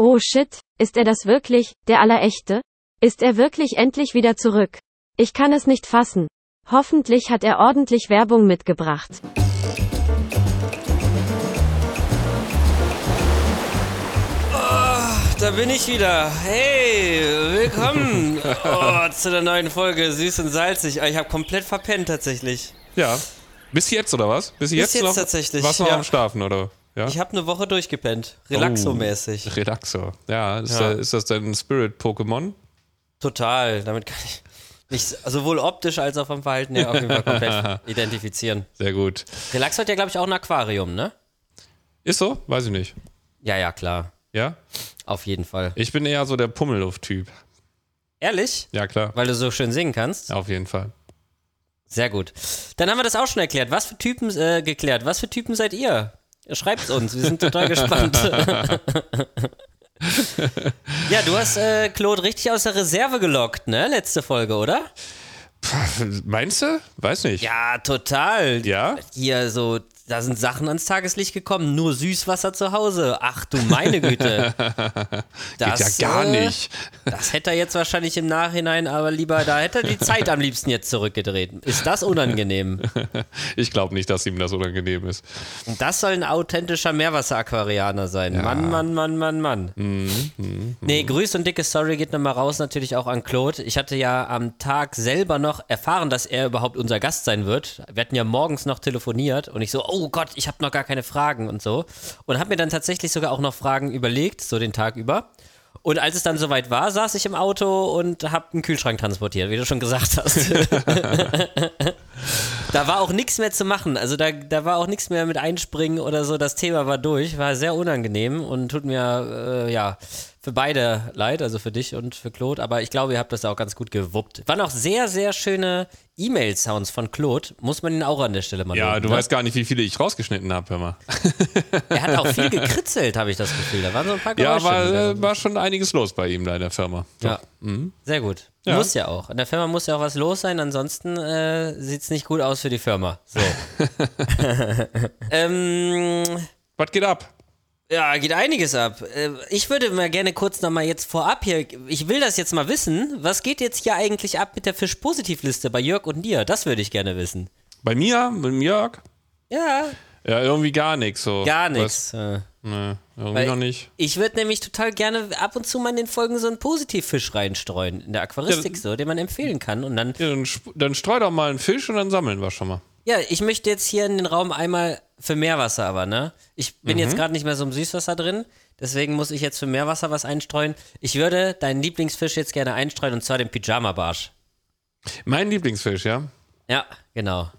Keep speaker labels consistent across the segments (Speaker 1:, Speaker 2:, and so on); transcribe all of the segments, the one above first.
Speaker 1: Oh shit, ist er das wirklich, der Allerechte? Ist er wirklich endlich wieder zurück? Ich kann es nicht fassen. Hoffentlich hat er ordentlich Werbung mitgebracht.
Speaker 2: da bin ich wieder. Hey, willkommen oh, zu der neuen Folge Süß und Salzig. Ich habe komplett verpennt tatsächlich.
Speaker 3: Ja. Bis jetzt oder was? Bis,
Speaker 2: Bis
Speaker 3: jetzt,
Speaker 2: jetzt
Speaker 3: noch?
Speaker 2: tatsächlich,
Speaker 3: Warst du noch
Speaker 2: ja.
Speaker 3: am Schlafen oder? Ja.
Speaker 2: Ich habe eine Woche durchgepennt. Relaxo-mäßig.
Speaker 3: Oh, Relaxo. Ja, ist,
Speaker 2: Ja.
Speaker 3: da- ist das dein Spirit-Pokémon?
Speaker 2: Total. Damit kann ich mich sowohl optisch als auch vom Verhalten her auf jeden Fall komplett identifizieren.
Speaker 3: Sehr gut.
Speaker 2: Relaxo hat ja, glaube ich, auch ein Aquarium, ne?
Speaker 3: Ist so? Weiß ich nicht.
Speaker 2: Ja, ja, klar.
Speaker 3: Ja?
Speaker 2: Auf jeden Fall.
Speaker 3: Ich bin eher so der Pummelluft-Typ.
Speaker 2: Ehrlich?
Speaker 3: Ja, klar.
Speaker 2: Weil du so schön singen kannst?
Speaker 3: Auf jeden Fall.
Speaker 2: Sehr gut. Dann haben wir das auch schon erklärt. Was für Typen, äh, geklärt. Was für Typen seid ihr? Schreibt uns, wir sind total gespannt. ja, du hast äh, Claude richtig aus der Reserve gelockt, ne? Letzte Folge, oder?
Speaker 3: Pff, Meinst du? Weiß nicht.
Speaker 2: Ja, total.
Speaker 3: Ja?
Speaker 2: Hier so, da sind Sachen ans Tageslicht gekommen, nur Süßwasser zu Hause. Ach du meine Güte.
Speaker 3: Geht ja gar
Speaker 2: äh,
Speaker 3: nicht.
Speaker 2: Das hätte er jetzt wahrscheinlich im Nachhinein, aber lieber, da hätte er die Zeit am liebsten jetzt zurückgedreht. Ist das unangenehm?
Speaker 3: Ich glaube nicht, dass ihm das unangenehm ist.
Speaker 2: Und das soll ein authentischer Meerwasser-Aquarianer sein. Mann, Mann, Mann, Mann, Mann.
Speaker 3: Mhm,
Speaker 2: nee, Grüß und dicke Story geht nochmal raus, natürlich auch an Claude. Ich hatte ja am Tag selber noch erfahren, dass er überhaupt unser Gast sein wird. Wir hatten ja morgens noch telefoniert und ich so, oh Gott, ich habe noch gar keine Fragen und so. Und habe mir dann tatsächlich sogar auch noch Fragen überlegt, so den Tag über. Und als es dann soweit war, saß ich im Auto und habe einen Kühlschrank transportiert, wie du schon gesagt hast. Da war auch nichts mehr zu machen. Also da, da war auch nichts mehr mit einspringen oder so. Das Thema war durch. War sehr unangenehm und tut mir äh, ja für beide leid, also für dich und für Claude. Aber ich glaube, ihr habt das auch ganz gut gewuppt. Waren auch sehr, sehr schöne E-Mail-Sounds von Claude. Muss man ihn auch an der Stelle mal
Speaker 3: Ja,
Speaker 2: loben,
Speaker 3: du
Speaker 2: ne?
Speaker 3: weißt gar nicht, wie viele ich rausgeschnitten habe, hör mal.
Speaker 2: Er hat auch viel gekritzelt, habe ich das Gefühl. Da waren so ein paar
Speaker 3: Ja,
Speaker 2: Geräusche.
Speaker 3: war,
Speaker 2: die da-
Speaker 3: äh, war schon einiges los bei ihm da in der Firma.
Speaker 2: ja. Sehr gut.
Speaker 3: Ja.
Speaker 2: Muss ja auch. In der Firma muss ja auch was los sein, ansonsten äh, sieht es nicht gut aus für die Firma. So. ähm,
Speaker 3: Was geht ab?
Speaker 2: Ja, geht einiges ab. Äh, Ich würde mal gerne kurz nochmal jetzt vorab hier, ich will das jetzt mal wissen, was geht jetzt hier eigentlich ab mit der Fisch-Positivliste bei Jörg und dir? Das würde ich gerne wissen.
Speaker 3: Bei mir? Mit dem Jörg?
Speaker 2: Ja,
Speaker 3: Ja, irgendwie gar nichts so.
Speaker 2: gar nichts. Äh,
Speaker 3: Nee, irgendwie
Speaker 2: Weil-
Speaker 3: noch nicht.
Speaker 2: Ich würde nämlich total gerne ab und zu mal in den Folgen so einen Positivfisch reinstreuen, in der Aquaristik so, den man empfehlen kann. Und dann,
Speaker 3: Ja, dann, dann streu doch mal einen Fisch und dann sammeln wir schon mal.
Speaker 2: Ja, ich möchte jetzt hier in den Raum einmal für Meerwasser aber, ne? Ich bin jetzt gerade nicht mehr so im Süßwasser drin, deswegen muss ich jetzt für Meerwasser was einstreuen. Ich würde deinen Lieblingsfisch jetzt gerne einstreuen und zwar den Pyjama-Barsch.
Speaker 3: Mein Lieblingsfisch, ja?
Speaker 2: Ja, genau.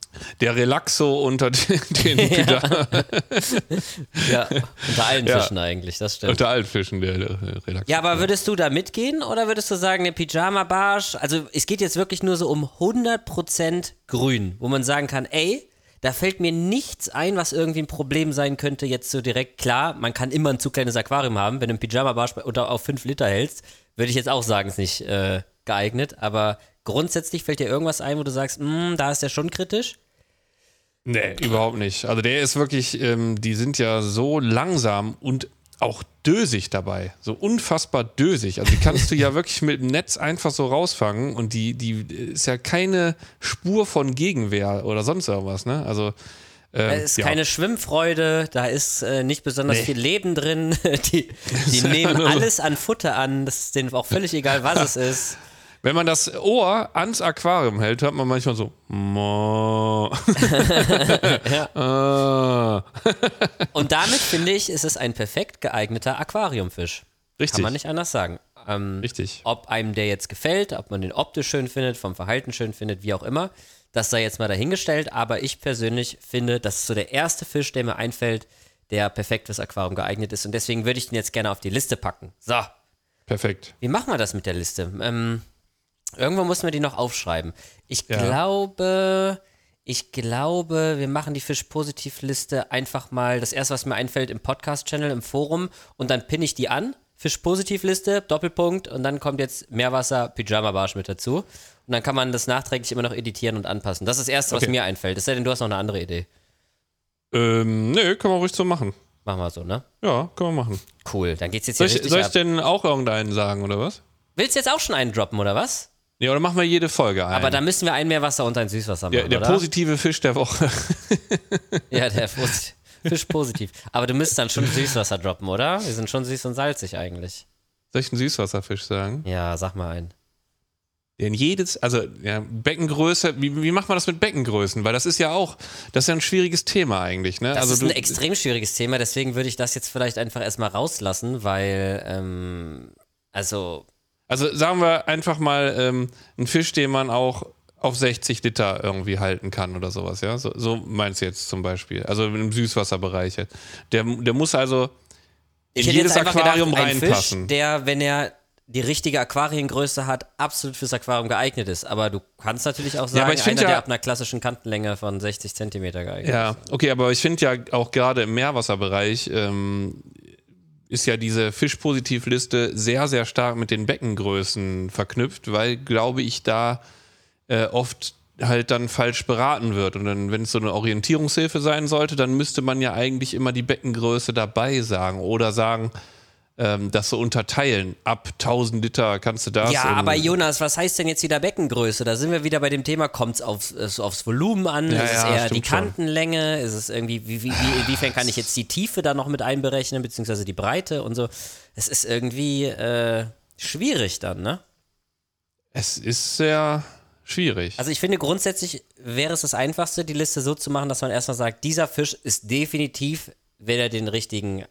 Speaker 3: Der Relaxo unter den, den Pyjama-
Speaker 2: Ja, unter allen
Speaker 3: Ja.
Speaker 2: Fischen eigentlich, das stimmt.
Speaker 3: unter Altfischen, der äh, Relaxo.
Speaker 2: Ja, aber würdest du da mitgehen oder würdest du sagen, der Pyjama-Barsch, also es geht jetzt wirklich nur so um 100% grün, wo man sagen kann, ey, da fällt mir nichts ein, was irgendwie ein Problem sein könnte, jetzt so direkt. Klar, man kann immer ein zu kleines Aquarium haben, wenn du einen Pyjama-Barsch auf 5 Liter hältst, würde ich jetzt auch sagen, ist nicht äh, geeignet, aber grundsätzlich fällt dir irgendwas ein, wo du sagst, "Mm, da ist der schon kritisch?
Speaker 3: Nee, überhaupt nicht. Also der ist wirklich, ähm, die sind ja so langsam und auch dösig dabei. So unfassbar dösig. Also die kannst du ja wirklich mit dem Netz einfach so rausfangen und die, die ist ja keine Spur von Gegenwehr oder sonst irgendwas, ne? Also
Speaker 2: Da
Speaker 3: ähm,
Speaker 2: ist
Speaker 3: ja.
Speaker 2: keine Schwimmfreude, da ist äh, nicht besonders
Speaker 3: Nee.
Speaker 2: viel Leben drin. Die, die nehmen alles an Futter an, das ist denen auch völlig egal, was es ist.
Speaker 3: Wenn man das Ohr ans Aquarium hält, hört man manchmal so. Mo. Ah.
Speaker 2: Und damit finde ich, ist es ein perfekt geeigneter Aquariumfisch.
Speaker 3: Richtig.
Speaker 2: Kann man nicht anders sagen. Ähm,
Speaker 3: Richtig.
Speaker 2: ob einem der jetzt gefällt, ob man den optisch schön findet, vom Verhalten schön findet, wie auch immer, das sei jetzt mal dahingestellt. Aber ich persönlich finde, das ist so der erste Fisch, der mir einfällt, der perfekt fürs Aquarium geeignet ist. Und deswegen würde ich den jetzt gerne auf die Liste packen. So,
Speaker 3: Perfekt.
Speaker 2: Wie machen wir das mit der Liste? Ähm, irgendwo müssen wir die noch aufschreiben. Ich
Speaker 3: Ja.
Speaker 2: glaube, ich glaube, wir machen die Fisch-Positiv-Liste einfach mal, das erste, was mir einfällt, im Podcast-Channel, im Forum und dann pinne ich die an. Fisch-Positiv-Liste, Doppelpunkt und dann kommt jetzt Meerwasser, Pyjama-Barsch mit dazu. Und dann kann man das nachträglich immer noch editieren und anpassen. Das ist das Erste, was
Speaker 3: Okay.
Speaker 2: mir einfällt. Es sei denn, du hast noch eine andere Idee.
Speaker 3: Ähm, nö, können wir ruhig so machen.
Speaker 2: Machen wir so, ne?
Speaker 3: Ja, können wir machen.
Speaker 2: Cool, dann geht's jetzt
Speaker 3: Soll
Speaker 2: hier
Speaker 3: ich,
Speaker 2: richtig
Speaker 3: soll ich
Speaker 2: ab.
Speaker 3: denn auch irgendeinen sagen, oder was?
Speaker 2: Willst du jetzt auch schon einen droppen, oder was?
Speaker 3: Ja, oder machen wir jede Folge ein?
Speaker 2: Aber dann müssen wir einen Meerwasser und ein Süßwasser machen,
Speaker 3: der
Speaker 2: oder?
Speaker 3: positive Fisch der Woche.
Speaker 2: Ja, der Fuß- Fisch positiv. Aber du müsstest dann schon Süßwasser droppen, oder? Wir sind schon süß und salzig eigentlich.
Speaker 3: Soll ich einen Süßwasserfisch sagen?
Speaker 2: Ja, sag mal einen.
Speaker 3: Denn jedes, also ja, Beckengröße, wie, wie macht man das mit Beckengrößen? Weil das ist ja auch, das ist ja ein schwieriges Thema eigentlich, ne?
Speaker 2: Das
Speaker 3: also
Speaker 2: ist ein extrem schwieriges Thema, deswegen würde ich das jetzt vielleicht einfach erstmal rauslassen, weil, ähm, also,
Speaker 3: also sagen wir einfach mal ähm, einen Fisch, den man auch auf 60 Liter irgendwie halten kann oder sowas, ja? So, so meinst du jetzt zum Beispiel. Also im Süßwasserbereich. Der, der muss also in jedes Aquarium
Speaker 2: gedacht, ein
Speaker 3: reinpassen.
Speaker 2: Fisch, der, wenn er die richtige Aquariengröße hat, absolut fürs Aquarium geeignet ist. Aber du kannst natürlich auch sagen,
Speaker 3: find
Speaker 2: einer,
Speaker 3: ja-
Speaker 2: der ab einer klassischen Kantenlänge von 60 Zentimeter geeignet
Speaker 3: Ja,
Speaker 2: ist.
Speaker 3: okay, aber ich finde ja auch gerade im Meerwasserbereich ähm, ist ja diese Fischpositivliste sehr, sehr stark mit den Beckengrößen verknüpft, weil, glaube ich, da äh, oft halt dann falsch beraten wird. Und dann, wenn es so eine Orientierungshilfe sein sollte, dann müsste man ja eigentlich immer die Beckengröße dabei sagen oder sagen, ähm, das so unterteilen. Ab 1000 Liter kannst du das.
Speaker 2: Ja, aber Jonas, was heißt denn jetzt wieder Beckengröße? Da sind wir wieder bei dem Thema, kommt es aufs, aufs Volumen an?
Speaker 3: Ja,
Speaker 2: ist es
Speaker 3: ja,
Speaker 2: eher die
Speaker 3: stimmt schon.
Speaker 2: Kantenlänge? Ist es irgendwie, wie, wie, wie, inwiefern kann ich jetzt die Tiefe da noch mit einberechnen, beziehungsweise die Breite und so? Es ist irgendwie äh, schwierig dann, ne?
Speaker 3: es ist sehr schwierig.
Speaker 2: Also ich finde grundsätzlich wäre es das Einfachste, die Liste so zu machen, dass man erstmal sagt, dieser Fisch ist definitiv, wenn er den richtigen.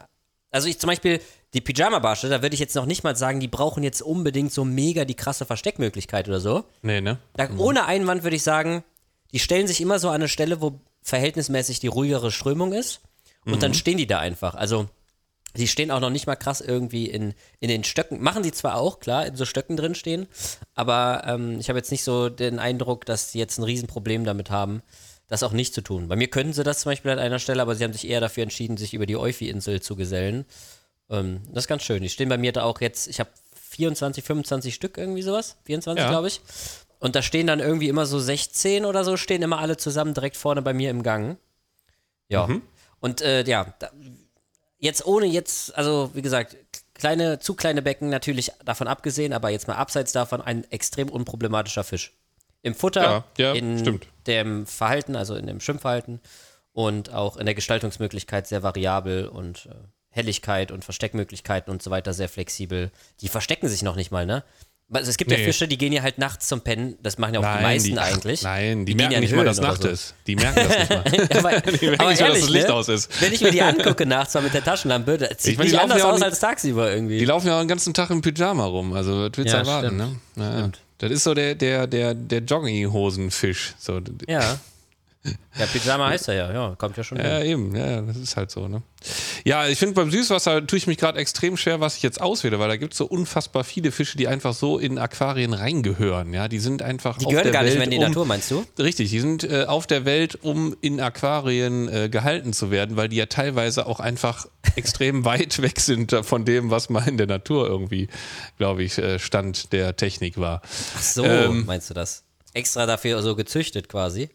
Speaker 2: Also ich zum Beispiel die Pyjama-Barsche, da würde ich jetzt noch nicht mal sagen, die brauchen jetzt unbedingt so mega die krasse Versteckmöglichkeit oder so.
Speaker 3: nee, ne?
Speaker 2: Da, Ohne Einwand würde ich sagen, die stellen sich immer so an eine Stelle, wo verhältnismäßig die ruhigere Strömung ist. Und dann stehen die da einfach. Also, die stehen auch noch nicht mal krass irgendwie in, in den Stöcken. Machen die zwar auch, klar, in so Stöcken drin stehen, aber ähm, ich habe jetzt nicht so den Eindruck, dass die jetzt ein Riesenproblem damit haben, das auch nicht zu tun. Bei mir könnten sie das zum Beispiel an einer Stelle, aber sie haben sich eher dafür entschieden, sich über die Eufi-Insel zu gesellen. Ähm, das ist ganz schön. Die stehen bei mir da auch jetzt, ich habe 24, 25 Stück irgendwie sowas. 24,
Speaker 3: Ja.
Speaker 2: glaube ich. Und da stehen dann irgendwie immer so 16 oder so, stehen immer alle zusammen direkt vorne bei mir im Gang. Ja. Und äh, ja, da, jetzt ohne jetzt, also wie gesagt, kleine, zu kleine Becken natürlich davon abgesehen, aber jetzt mal abseits davon ein extrem unproblematischer Fisch. Im Futter,
Speaker 3: Ja, ja,
Speaker 2: in
Speaker 3: stimmt.
Speaker 2: dem Verhalten, also in dem Schwimmverhalten und auch in der Gestaltungsmöglichkeit sehr variabel und äh, Helligkeit und Versteckmöglichkeiten und so weiter sehr flexibel. Die verstecken sich noch nicht mal, ne? Also es gibt ja
Speaker 3: Nee.
Speaker 2: Fische, die gehen ja halt nachts zum Pennen. Das machen ja auch die meisten
Speaker 3: ach,
Speaker 2: eigentlich.
Speaker 3: Nein, die,
Speaker 2: Die
Speaker 3: merken
Speaker 2: ja
Speaker 3: nicht mal, dass
Speaker 2: Höhlen
Speaker 3: Nacht
Speaker 2: so.
Speaker 3: ist. Die merken das nicht mal.
Speaker 2: aber, aber
Speaker 3: nicht mal, dass
Speaker 2: ehrlich,
Speaker 3: das Licht
Speaker 2: ne?
Speaker 3: aus ist.
Speaker 2: Wenn ich mir die angucke nachts mal mit der Taschenlampe, das sieht
Speaker 3: meine, die
Speaker 2: nicht anders
Speaker 3: ja
Speaker 2: aus als tagsüber irgendwie.
Speaker 3: Die laufen ja auch den ganzen Tag im Pyjama rum. Also, was willst du
Speaker 2: Ja,
Speaker 3: erwarten,
Speaker 2: stimmt.
Speaker 3: ne? Ja, ja. Das ist so der, der, der, der Jogginghosenfisch. So.
Speaker 2: ja. Ja, Pyjama heißt er ja, ja, kommt ja schon
Speaker 3: Ja,
Speaker 2: hin.
Speaker 3: eben, ja, das ist halt so, ne? Ja, ich finde beim Süßwasser tue ich mich gerade extrem schwer, was ich jetzt auswähle, weil da gibt es so unfassbar viele Fische, die einfach so in Aquarien reingehören, ja. Die sind einfach
Speaker 2: Die
Speaker 3: auf
Speaker 2: gehören
Speaker 3: der
Speaker 2: gar nicht
Speaker 3: Welt,
Speaker 2: mehr in die
Speaker 3: um,
Speaker 2: Natur, meinst du?
Speaker 3: Richtig, die sind äh, auf der Welt, um in Aquarien äh, gehalten zu werden, weil die ja teilweise auch einfach extrem weit weg sind von dem, was mal in der Natur irgendwie, glaube ich, äh, Stand der Technik war.
Speaker 2: Ach so,
Speaker 3: Ähm,
Speaker 2: meinst du das? Extra dafür so gezüchtet quasi.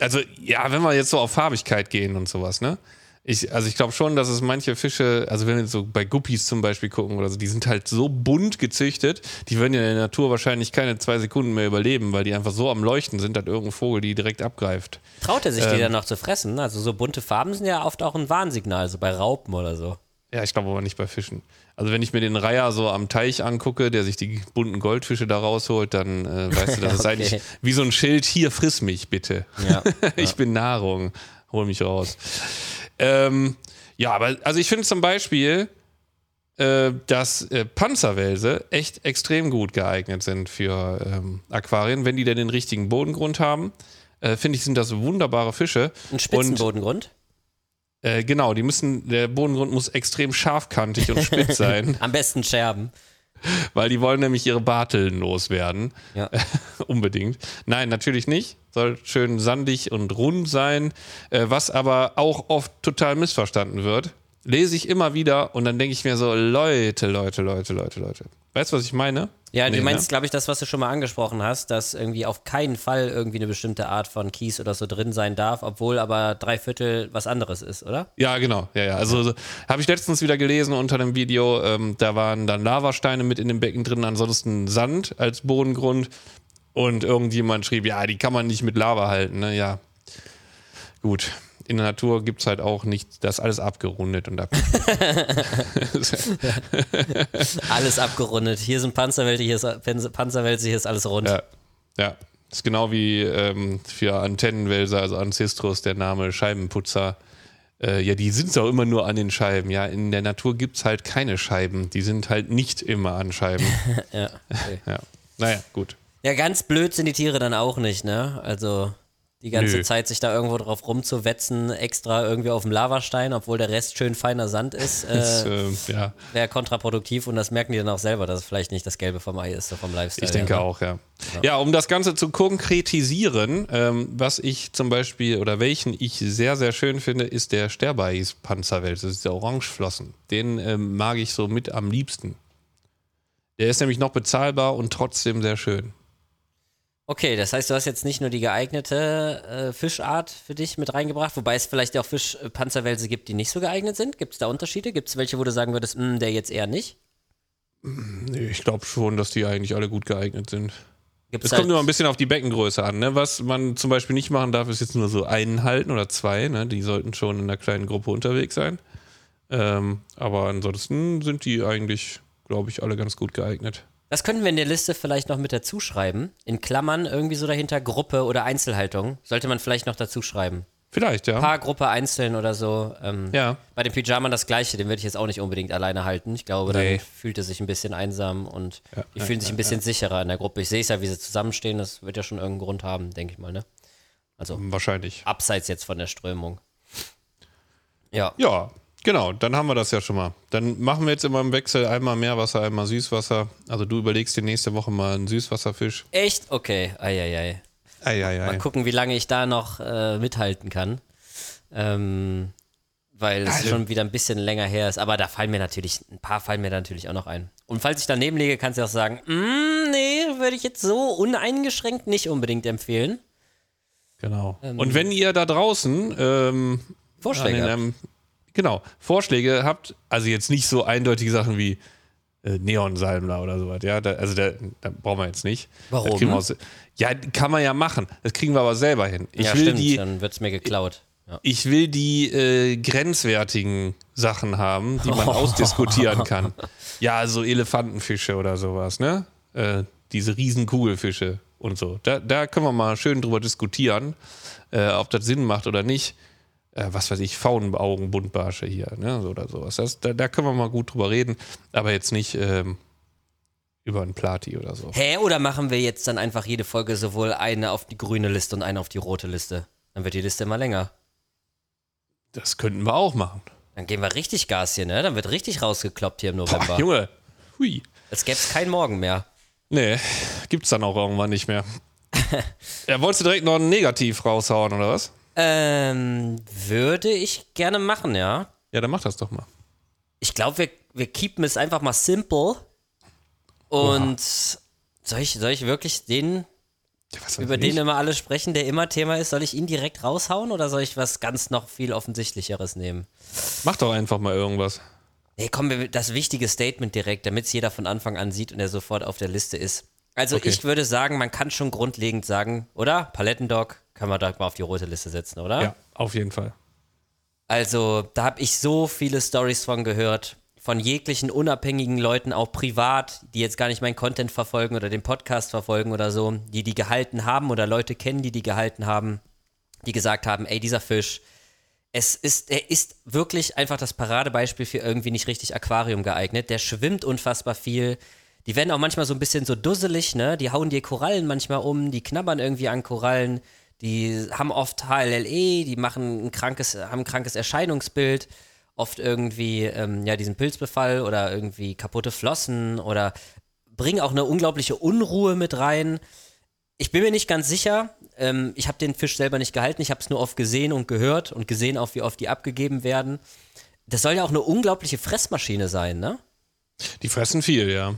Speaker 3: Also, ja, wenn wir jetzt so auf Farbigkeit gehen und sowas, ne? Ich, also ich glaube schon, dass es manche Fische, also wenn wir jetzt so bei Guppies zum Beispiel gucken oder so, die sind halt so bunt gezüchtet, die würden ja in der Natur wahrscheinlich keine zwei Sekunden mehr überleben, weil die einfach so am Leuchten sind, dass irgendein Vogel die direkt abgreift.
Speaker 2: Traut er sich die
Speaker 3: Ähm.
Speaker 2: dann noch zu fressen? Also so bunte Farben sind ja oft auch ein Warnsignal, so bei Raupen oder so.
Speaker 3: Ja, ich glaube aber nicht bei Fischen. Also wenn ich mir den Reiher so am Teich angucke, der sich die bunten Goldfische da rausholt, dann äh, weißt du, das ist
Speaker 2: Okay.
Speaker 3: eigentlich wie so ein Schild, hier friss mich bitte.
Speaker 2: Ja.
Speaker 3: ich bin Nahrung, hol mich raus. Ähm, ja, aber also ich finde zum Beispiel, äh, dass äh, Panzerwälse echt extrem gut geeignet sind für ähm, Aquarien, wenn die denn den richtigen Bodengrund haben. Äh, finde ich, sind das wunderbare Fische.
Speaker 2: Ein Spitzenbodengrund.
Speaker 3: Äh, genau, die müssen, der Bodengrund muss extrem scharfkantig und spitz sein,
Speaker 2: Am besten Scherben.
Speaker 3: weil die wollen nämlich ihre Barteln loswerden.
Speaker 2: Ja.
Speaker 3: Unbedingt. Nein, natürlich nicht. Soll schön sandig und rund sein. Äh, was aber auch oft total missverstanden wird. Lese ich immer wieder und dann denke ich mir so, Leute, Leute, Leute, Leute, Leute. Weißt du, was ich meine?
Speaker 2: Ja,
Speaker 3: Nee,
Speaker 2: du meinst,
Speaker 3: ne?
Speaker 2: glaube ich, das, was du schon mal angesprochen hast, dass irgendwie auf keinen Fall irgendwie eine bestimmte Art von Kies oder so drin sein darf, obwohl aber drei Viertel was anderes ist, oder?
Speaker 3: Ja, genau. Ja, ja. Also so, habe ich letztens wieder gelesen unter dem Video. Ähm, da waren dann Lavasteine mit in dem Becken drin, ansonsten Sand als Bodengrund. Und irgendjemand schrieb, ja, die kann man nicht mit Lava halten. Ne? Ja, gut. In der Natur gibt es halt auch nicht, das ist alles abgerundet und ab.
Speaker 2: Alles abgerundet. Hier sind Panzerwälze, hier ist Panzerwälze, hier ist alles rund.
Speaker 3: ja, ja. Ist genau wie ähm, für Antennenwälzer, also Ancestros, der Name Scheibenputzer. Äh, ja, die sind auch immer nur an den Scheiben. Ja, in der Natur gibt es halt keine Scheiben. Die sind halt nicht immer an Scheiben.
Speaker 2: Ja, okay.
Speaker 3: ja. Naja, gut.
Speaker 2: ja, ganz blöd sind die Tiere dann auch nicht, ne? Also die ganze
Speaker 3: Nö.
Speaker 2: Zeit sich da irgendwo drauf rumzuwetzen, extra irgendwie auf dem Lavastein, obwohl der Rest schön feiner Sand ist,
Speaker 3: Das,
Speaker 2: äh,
Speaker 3: äh, ja,
Speaker 2: wäre kontraproduktiv und das merken die dann auch selber, dass es vielleicht nicht das Gelbe vom Ei ist, so vom Lifestyle.
Speaker 3: ich denke
Speaker 2: ne?
Speaker 3: auch, ja. Ja, um das Ganze zu konkretisieren, ähm, was ich zum Beispiel oder welchen ich sehr, sehr schön finde, ist der Sterbeis-Panzerwelt. Das ist der Orangeflossen. Den ähm, mag ich so mit am liebsten. Der ist nämlich noch bezahlbar und trotzdem sehr schön.
Speaker 2: Okay, das heißt, du hast jetzt nicht nur die geeignete äh, Fischart für dich mit reingebracht, wobei es vielleicht auch Fischpanzerwälse gibt, die nicht so geeignet sind. Gibt es da Unterschiede? Gibt es welche, wo du sagen würdest, "Mm, der jetzt eher nicht?
Speaker 3: Nee, ich glaube schon, dass die eigentlich alle gut geeignet sind.
Speaker 2: Gibt's
Speaker 3: Es
Speaker 2: halt,
Speaker 3: kommt nur ein bisschen auf die Beckengröße an. Ne? Was man zum Beispiel nicht machen darf, ist jetzt nur so einen halten oder zwei. Ne? Die sollten schon in einer kleinen Gruppe unterwegs sein. Ähm, aber ansonsten sind die eigentlich, glaube ich, alle ganz gut geeignet.
Speaker 2: Das könnten wir in der Liste vielleicht noch mit dazu schreiben. In Klammern irgendwie so dahinter Gruppe oder Einzelhaltung. Sollte man vielleicht noch dazu schreiben.
Speaker 3: Vielleicht, ja.
Speaker 2: Paar Gruppe einzeln oder so. Ähm,
Speaker 3: Ja.
Speaker 2: Bei dem Pyjama das gleiche, den würde ich jetzt auch nicht unbedingt alleine halten. Ich glaube,
Speaker 3: Nee.
Speaker 2: dann fühlt er sich ein bisschen einsam und
Speaker 3: Ja,
Speaker 2: die
Speaker 3: ja,
Speaker 2: fühlen sich ein bisschen sicherer in der Gruppe. Ich sehe es ja, wie sie zusammenstehen, das wird ja schon irgendeinen Grund haben, denke ich mal, ne? Also
Speaker 3: Wahrscheinlich.
Speaker 2: abseits jetzt von der Strömung. Ja.
Speaker 3: Ja, genau. Dann haben wir das ja schon mal. Dann machen wir jetzt immer im Wechsel einmal Meerwasser, einmal Süßwasser. Also du überlegst dir nächste Woche mal einen Süßwasserfisch.
Speaker 2: Echt? Okay. Eieiei.
Speaker 3: Eieiei.
Speaker 2: Mal gucken, wie lange ich da noch äh, mithalten kann. Ähm, weil es
Speaker 3: Also-
Speaker 2: schon wieder ein bisschen länger her ist. Aber da fallen mir natürlich, ein paar fallen mir da natürlich auch noch ein. Und falls ich daneben liege, kannst du auch sagen, mm, nee, würde ich jetzt so uneingeschränkt nicht unbedingt empfehlen.
Speaker 3: Genau. Und wenn ihr da draußen ähm,
Speaker 2: Vorschläge habt.
Speaker 3: Genau, Vorschläge habt, also jetzt nicht so eindeutige Sachen wie äh, Neonsalmler oder sowas, ja, da, also da, da brauchen wir jetzt nicht.
Speaker 2: Warum?
Speaker 3: Aus, ja, kann man ja machen. Das kriegen wir aber selber hin. Ich
Speaker 2: ja,
Speaker 3: will
Speaker 2: stimmt,
Speaker 3: die,
Speaker 2: dann wird es mir geklaut. Ja.
Speaker 3: ich will die äh, grenzwertigen Sachen haben, die man ausdiskutieren kann. Ja, so Elefantenfische oder sowas, ne? Äh, diese riesen Kugelfische und so. Da, da können wir mal schön drüber diskutieren, äh, ob das Sinn macht oder nicht. Äh, was weiß ich, Faunenaugen-Buntbarsche hier, ne? So oder sowas. Das, da, da können wir mal gut drüber reden, aber jetzt nicht ähm, über einen Plati oder so.
Speaker 2: Hä, oder machen wir jetzt dann einfach jede Folge sowohl eine auf die grüne Liste und eine auf die rote Liste? Dann wird die Liste immer länger.
Speaker 3: Das könnten wir auch machen.
Speaker 2: Dann geben wir richtig Gas hier, ne? Dann wird richtig rausgekloppt hier im November.
Speaker 3: Boah, Junge. Hui.
Speaker 2: Es gäbe keinen Morgen mehr.
Speaker 3: Nee, gibt's dann auch irgendwann nicht mehr. ja, wolltest du direkt noch ein Negativ raushauen, oder was?
Speaker 2: Ähm, würde ich gerne machen, ja.
Speaker 3: Ja, dann mach das doch mal.
Speaker 2: Ich glaube, wir, wir keepen es einfach mal simple. Und soll ich, soll ich wirklich den,
Speaker 3: Ja,
Speaker 2: über
Speaker 3: ich?
Speaker 2: den immer alle sprechen, der immer Thema ist, soll ich ihn direkt raushauen oder soll ich was ganz noch viel offensichtlicheres nehmen?
Speaker 3: Mach doch einfach mal irgendwas.
Speaker 2: Nee, komm, wir- das wichtige Statement direkt, damit es jeder von Anfang an sieht und er sofort auf der Liste ist. Also
Speaker 3: Okay.
Speaker 2: ich würde sagen, man kann schon grundlegend sagen, oder? Palettendog kann man direkt mal auf die rote Liste setzen, oder?
Speaker 3: Ja, auf jeden Fall.
Speaker 2: Also, da habe ich so viele Stories von gehört, von jeglichen unabhängigen Leuten, auch privat, die jetzt gar nicht meinen Content verfolgen oder den Podcast verfolgen oder so, die die gehalten haben oder Leute kennen, die die gehalten haben, die gesagt haben, ey, dieser Fisch, es ist, er ist wirklich einfach das Paradebeispiel für irgendwie nicht richtig Aquarium geeignet. Der schwimmt unfassbar viel. Die werden auch manchmal so ein bisschen so dusselig, ne? Die hauen dir Korallen manchmal um, die knabbern irgendwie an Korallen, die haben oft HLLE, die machen ein krankes, haben ein krankes Erscheinungsbild, oft irgendwie, ähm, ja, diesen Pilzbefall oder irgendwie kaputte Flossen oder bringen auch eine unglaubliche Unruhe mit rein. Ich bin mir nicht ganz sicher. Ähm, ich habe den Fisch selber nicht gehalten. Ich habe es nur oft gesehen und gehört und gesehen auch, wie oft die abgegeben werden. das soll ja auch eine unglaubliche Fressmaschine sein, ne?
Speaker 3: Die fressen viel, ja.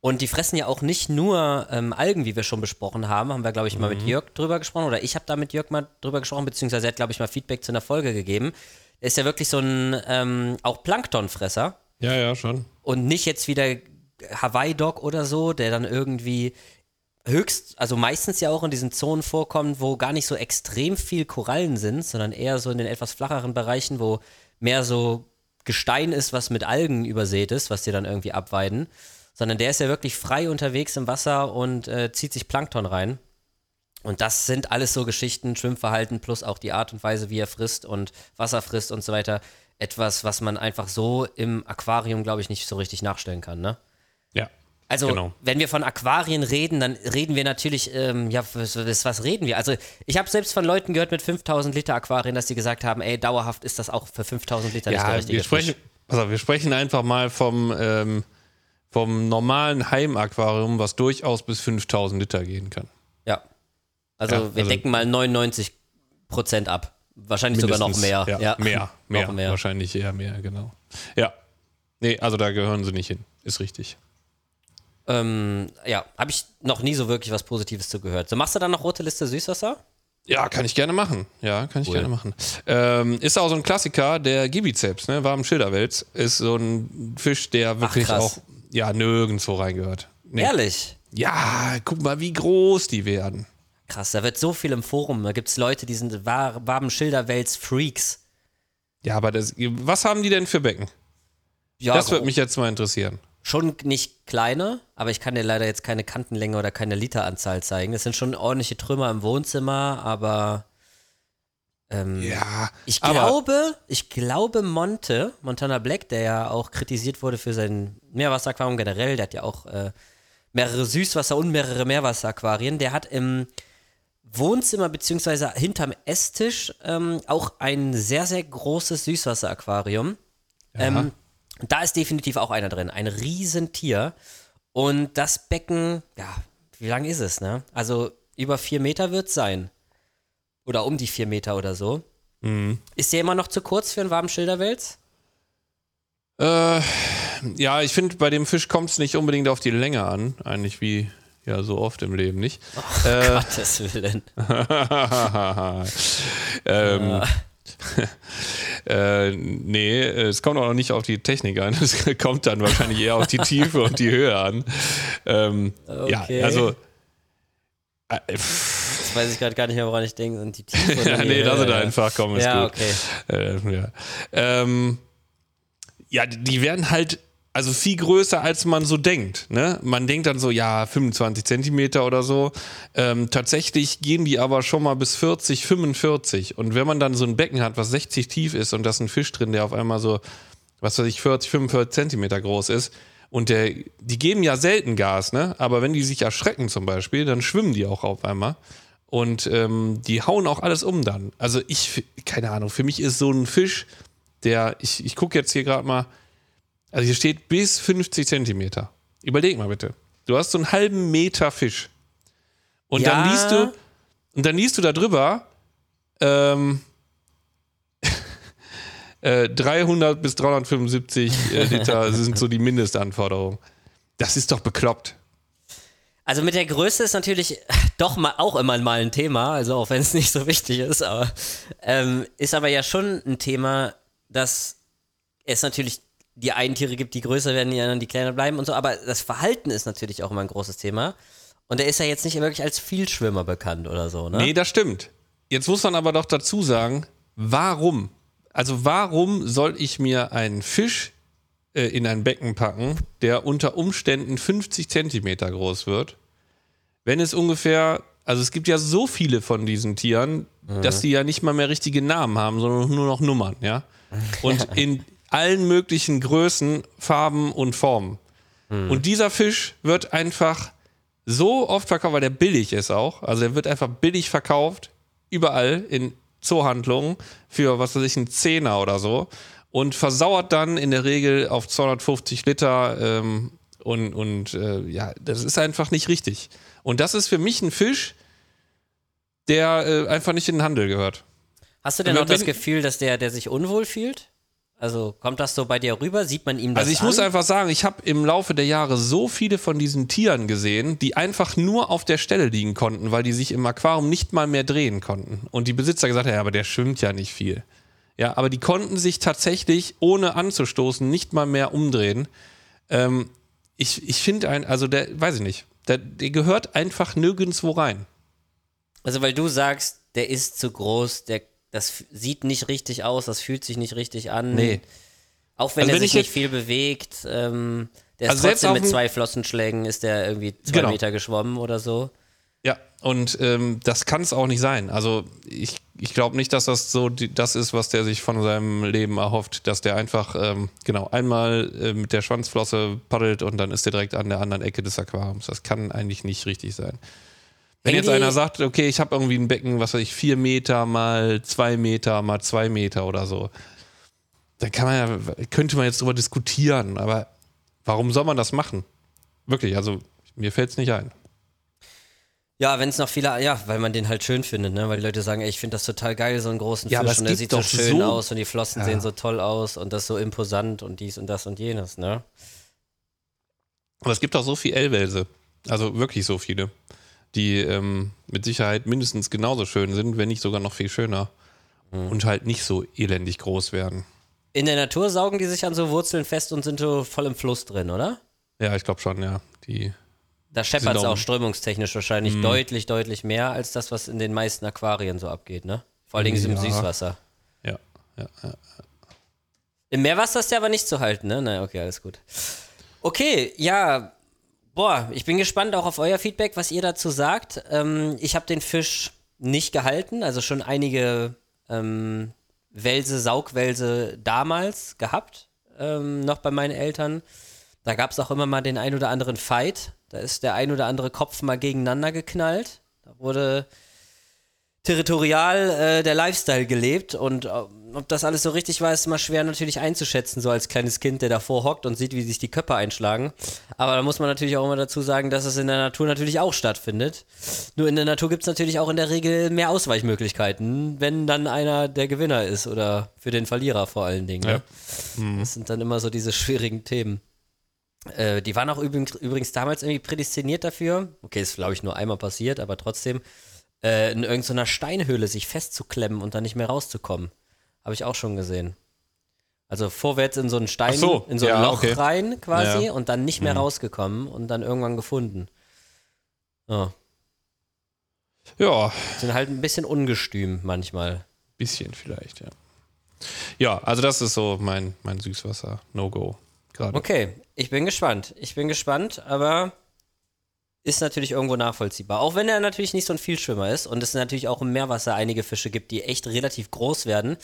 Speaker 2: Und die fressen ja auch nicht nur ähm, Algen, wie wir schon besprochen haben. Haben wir, glaube ich, mal
Speaker 3: Mhm.
Speaker 2: mit Jörg drüber gesprochen. Oder ich habe da mit Jörg mal drüber gesprochen, beziehungsweise er hat, glaube ich, mal Feedback zu einer Folge gegeben. Er ist ja wirklich so ein ähm, auch Planktonfresser.
Speaker 3: Ja, ja, schon.
Speaker 2: Und nicht jetzt wieder Hawaii-Dog oder so, der dann irgendwie höchst, also meistens ja auch in diesen Zonen vorkommt, wo gar nicht so extrem viel Korallen sind, sondern eher so in den etwas flacheren Bereichen, wo mehr so Gestein ist, was mit Algen übersät ist, was die dann irgendwie abweiden. Sondern der ist ja wirklich frei unterwegs im Wasser und äh, zieht sich Plankton rein. Und das sind alles so Geschichten, Schwimmverhalten plus auch die Art und Weise, wie er frisst und Wasser frisst und so weiter. Etwas, was man einfach so im Aquarium, glaube ich, nicht so richtig nachstellen kann, ne?
Speaker 3: Ja.
Speaker 2: Also,
Speaker 3: Genau.
Speaker 2: wenn wir von Aquarien reden, dann reden wir natürlich, ähm, ja, was, was reden wir? Also, ich habe selbst von Leuten gehört mit 5000 Liter Aquarien, dass die gesagt haben, ey, dauerhaft ist das auch für 5000 Liter nicht der
Speaker 3: Ja,
Speaker 2: richtige
Speaker 3: wir sprechen, also wir sprechen einfach mal vom, ähm, vom normalen Heimaquarium, was durchaus bis 5000 Liter gehen kann.
Speaker 2: Ja. Also,
Speaker 3: Ja,
Speaker 2: wir
Speaker 3: also-
Speaker 2: decken mal 99 Prozent ab. Wahrscheinlich sogar noch mehr.
Speaker 3: Mindestens. Ja, mehr, mehr,
Speaker 2: mehr.
Speaker 3: Wahrscheinlich eher mehr, genau. Ja. Nee, also da gehören sie nicht hin. Ist richtig.
Speaker 2: Ähm, ja, habe ich noch nie so wirklich was Positives zu gehört. So, machst du dann noch rote Liste Süßwasser?
Speaker 3: Ja, kann ich gerne machen. Ja, kann ich
Speaker 2: Cool.
Speaker 3: gerne machen. Ähm, ist auch so ein Klassiker, der Gibiceps, ne? Warm Schilderwels. Ist so ein Fisch, der wirklich
Speaker 2: krass.
Speaker 3: auch ja, nirgendwo reingehört. Nee.
Speaker 2: Ehrlich?
Speaker 3: Ja, guck mal, wie groß die werden.
Speaker 2: Krass, da wird so viel im Forum. Da gibt es Leute, die sind war- warmen Schilderwels-Freaks.
Speaker 3: Ja, aber das, was haben die denn für Becken?
Speaker 2: Ja,
Speaker 3: das würde mich jetzt mal interessieren.
Speaker 2: schon nicht kleiner, aber ich kann dir leider jetzt keine Kantenlänge oder keine Literanzahl zeigen. Das sind schon ordentliche Trümmer im Wohnzimmer, aber ähm,
Speaker 3: Ja,
Speaker 2: ich glaube, ich glaube Monte, Montana Black, der ja auch kritisiert wurde für sein Meerwasseraquarium generell, der hat ja auch äh, mehrere Süßwasser- und mehrere Meerwasseraquarien, der hat im Wohnzimmer beziehungsweise hinterm Esstisch ähm, auch ein sehr, sehr großes Süßwasseraquarium. Ähm, da ist definitiv auch einer drin. Ein Riesentier. Und das Becken, ja, wie lang ist es, ne? Also über vier Meter wird es sein. Oder um die vier Meter oder so.
Speaker 3: Mhm.
Speaker 2: Ist der immer noch zu kurz für einen warmen Schilderwels?
Speaker 3: Äh, ja, ich finde, bei dem Fisch kommt es nicht unbedingt auf die Länge an. Eigentlich wie ja so oft im Leben nicht. Äh,
Speaker 2: Gottes Willen.
Speaker 3: ähm, äh, nee, es kommt auch noch nicht auf die Technik an. Es kommt dann wahrscheinlich eher auf die Tiefe und die Höhe an. Ähm, Ja,
Speaker 2: Okay.
Speaker 3: also. Äh, pff,
Speaker 2: Jetzt weiß ich gerade gar nicht mehr, woran ich denke. Und die oder
Speaker 3: ja, nee, lass es einfach kommen, ist
Speaker 2: Ja,
Speaker 3: gut.
Speaker 2: okay.
Speaker 3: Äh, ja. Ähm, ja, die die werden halt also viel größer, als man so denkt. Ne? Man denkt dann so, ja, 25 Zentimeter oder so. Ähm, tatsächlich gehen die aber schon mal bis 40, 45. Und wenn man dann so ein Becken hat, was 60 tief ist und da ist ein Fisch drin, der auf einmal so, was weiß ich, 40, 45 Zentimeter groß ist, und der, die geben ja selten Gas, ne? Aber wenn die sich erschrecken zum Beispiel, dann schwimmen die auch auf einmal. Und ähm, die hauen auch alles um dann. Also ich, keine Ahnung, für mich ist so ein Fisch, der, ich, ich gucke jetzt hier gerade mal, also hier steht bis 50 Zentimeter. Überleg mal bitte. Du hast so einen halben Meter Fisch. Und
Speaker 2: Ja.
Speaker 3: dann liest du, und dann liest du da drüber, ähm, äh, 300 bis 375 äh, Liter sind so die Mindestanforderungen. Das ist doch bekloppt.
Speaker 2: Also mit der Größe ist natürlich doch mal auch immer mal ein Thema, also auch wenn es nicht so wichtig ist, aber ähm, ist aber ja schon ein Thema, dass es natürlich die einen Tiere gibt, die größer werden, die anderen, die kleiner bleiben und so, aber das Verhalten ist natürlich auch immer ein großes Thema. Und er ist ja jetzt nicht wirklich als Vielschwimmer bekannt oder so, ne?
Speaker 3: Nee, das stimmt. Jetzt muss man aber doch dazu sagen, warum? Also warum soll ich mir einen Fisch äh, in ein Becken packen, der unter Umständen 50 Zentimeter groß wird, wenn es ungefähr, also es gibt ja so viele von diesen Tieren, dass die ja nicht mal mehr richtige Namen haben, sondern nur noch Nummern, ja? Und in allen möglichen Größen, Farben und Formen. Und dieser Fisch wird einfach so oft verkauft, weil der billig ist auch. Also der wird einfach billig verkauft, überall in Zoohandlungen für, was weiß ich, einen Zehner oder so. Und versauert dann in der Regel auf 250 Liter. Ähm, und und äh, ja, das ist einfach nicht richtig. Und das ist für mich ein Fisch, der äh, einfach nicht in den Handel gehört.
Speaker 2: Hast du denn noch das Gefühl, dass der, der sich unwohl fühlt? Also kommt das so bei dir rüber? Sieht man ihm das
Speaker 3: Also ich
Speaker 2: an?
Speaker 3: muss einfach sagen, ich habe im Laufe der Jahre so viele von diesen Tieren gesehen, die einfach nur auf der Stelle liegen konnten, weil die sich im Aquarium nicht mal mehr drehen konnten. Und die Besitzer gesagt haben, ja, aber der schwimmt ja nicht viel. Ja, aber die konnten sich tatsächlich, ohne anzustoßen, nicht mal mehr umdrehen. Ähm, ich ich finde ein, also der, weiß ich nicht, der, der gehört einfach nirgendwo rein.
Speaker 2: Also weil du sagst, der ist zu groß, der das sieht nicht richtig aus, das fühlt sich nicht richtig an.
Speaker 3: Nee.
Speaker 2: Auch wenn
Speaker 3: Also
Speaker 2: er
Speaker 3: wenn
Speaker 2: sich
Speaker 3: ich
Speaker 2: nicht viel bewegt. Ähm, der ist
Speaker 3: Also
Speaker 2: trotzdem mit zwei Flossenschlägen ist der irgendwie zwei
Speaker 3: Genau.
Speaker 2: Meter geschwommen oder so.
Speaker 3: Ja, und ähm, das kann es auch nicht sein. Also ich, ich glaube nicht, dass das so die, das ist, was der sich von seinem Leben erhofft, dass der einfach ähm, genau einmal äh, mit der Schwanzflosse paddelt und dann ist der direkt an der anderen Ecke des Aquariums. Das kann eigentlich nicht richtig sein. Wenn jetzt einer sagt, okay, ich habe irgendwie ein Becken, was weiß ich, vier Meter mal zwei Meter mal zwei Meter oder so, dann kann man ja, könnte man jetzt drüber diskutieren, aber warum soll man das machen? Wirklich, also mir fällt es nicht ein.
Speaker 2: Ja, wenn es noch viele, ja, weil man den halt schön findet, ne? Weil die Leute sagen, ey, ich finde das total geil, so einen großen
Speaker 3: Ja,
Speaker 2: Fisch
Speaker 3: es
Speaker 2: und der sieht so
Speaker 3: doch
Speaker 2: schön
Speaker 3: so-
Speaker 2: aus und die Flossen
Speaker 3: Ja.
Speaker 2: sehen so toll aus und das so imposant und dies und das und jenes, ne?
Speaker 3: Aber es gibt auch so viele L-Welse, also wirklich so viele, die ähm, mit Sicherheit mindestens genauso schön sind, wenn nicht sogar noch viel schöner und halt nicht so elendig groß werden.
Speaker 2: In der Natur saugen die sich an so Wurzeln fest und sind so voll im Fluss drin, oder?
Speaker 3: Ja, ich glaube schon, ja. Die,
Speaker 2: Da scheppert es
Speaker 3: auch-
Speaker 2: strömungstechnisch wahrscheinlich
Speaker 3: Mhm.
Speaker 2: deutlich, deutlich mehr als das, was in den meisten Aquarien so abgeht, ne? Vor allen Dingen im
Speaker 3: Ja.
Speaker 2: Süßwasser.
Speaker 3: ja, ja, ja.
Speaker 2: Im Meerwasser ist der aber nicht zu halten, ne? Na, okay, alles gut. Okay, ja. Boah, ich bin gespannt auch auf euer Feedback, was ihr dazu sagt. Ähm, ich habe den Fisch nicht gehalten, also schon einige ähm, Welse, Saugwelse damals gehabt, ähm, noch bei meinen Eltern. Da gab es auch immer mal den ein oder anderen Fight. Da ist der ein oder andere Kopf mal gegeneinander geknallt. Da wurde territorial äh, der Lifestyle gelebt und äh, ob das alles so richtig war, ist immer schwer natürlich einzuschätzen, so als kleines Kind, der davor hockt und sieht, wie sich die Köpfe einschlagen. Aber da muss man natürlich auch immer dazu sagen, dass es in der Natur natürlich auch stattfindet. Nur in der Natur gibt es natürlich auch in der Regel mehr Ausweichmöglichkeiten, wenn dann einer der Gewinner ist oder für den Verlierer vor allen Dingen. Ne? Das sind dann immer so diese schwierigen Themen. Äh, die waren auch übrigens, übrigens damals irgendwie prädestiniert dafür. Okay, ist glaube ich nur einmal passiert, aber trotzdem äh, in irgendeiner Steinhöhle sich festzuklemmen und dann nicht mehr rauszukommen. Habe ich auch schon gesehen. Also vorwärts in so einen Stein,
Speaker 3: so,
Speaker 2: in so ein
Speaker 3: ja,
Speaker 2: Loch
Speaker 3: okay.
Speaker 2: rein quasi
Speaker 3: Ja.
Speaker 2: und dann nicht mehr rausgekommen und dann irgendwann gefunden. Ja,
Speaker 3: ja,
Speaker 2: sind halt ein bisschen ungestüm manchmal.
Speaker 3: bisschen vielleicht, ja. Ja, also das ist so mein, mein Süßwasser-No-Go gerade.
Speaker 2: Okay, ich bin gespannt. Ich bin gespannt, aber ist natürlich irgendwo nachvollziehbar. Auch wenn er natürlich nicht so ein Vielschwimmer ist und es natürlich auch im Meerwasser einige Fische gibt, die echt relativ groß werden,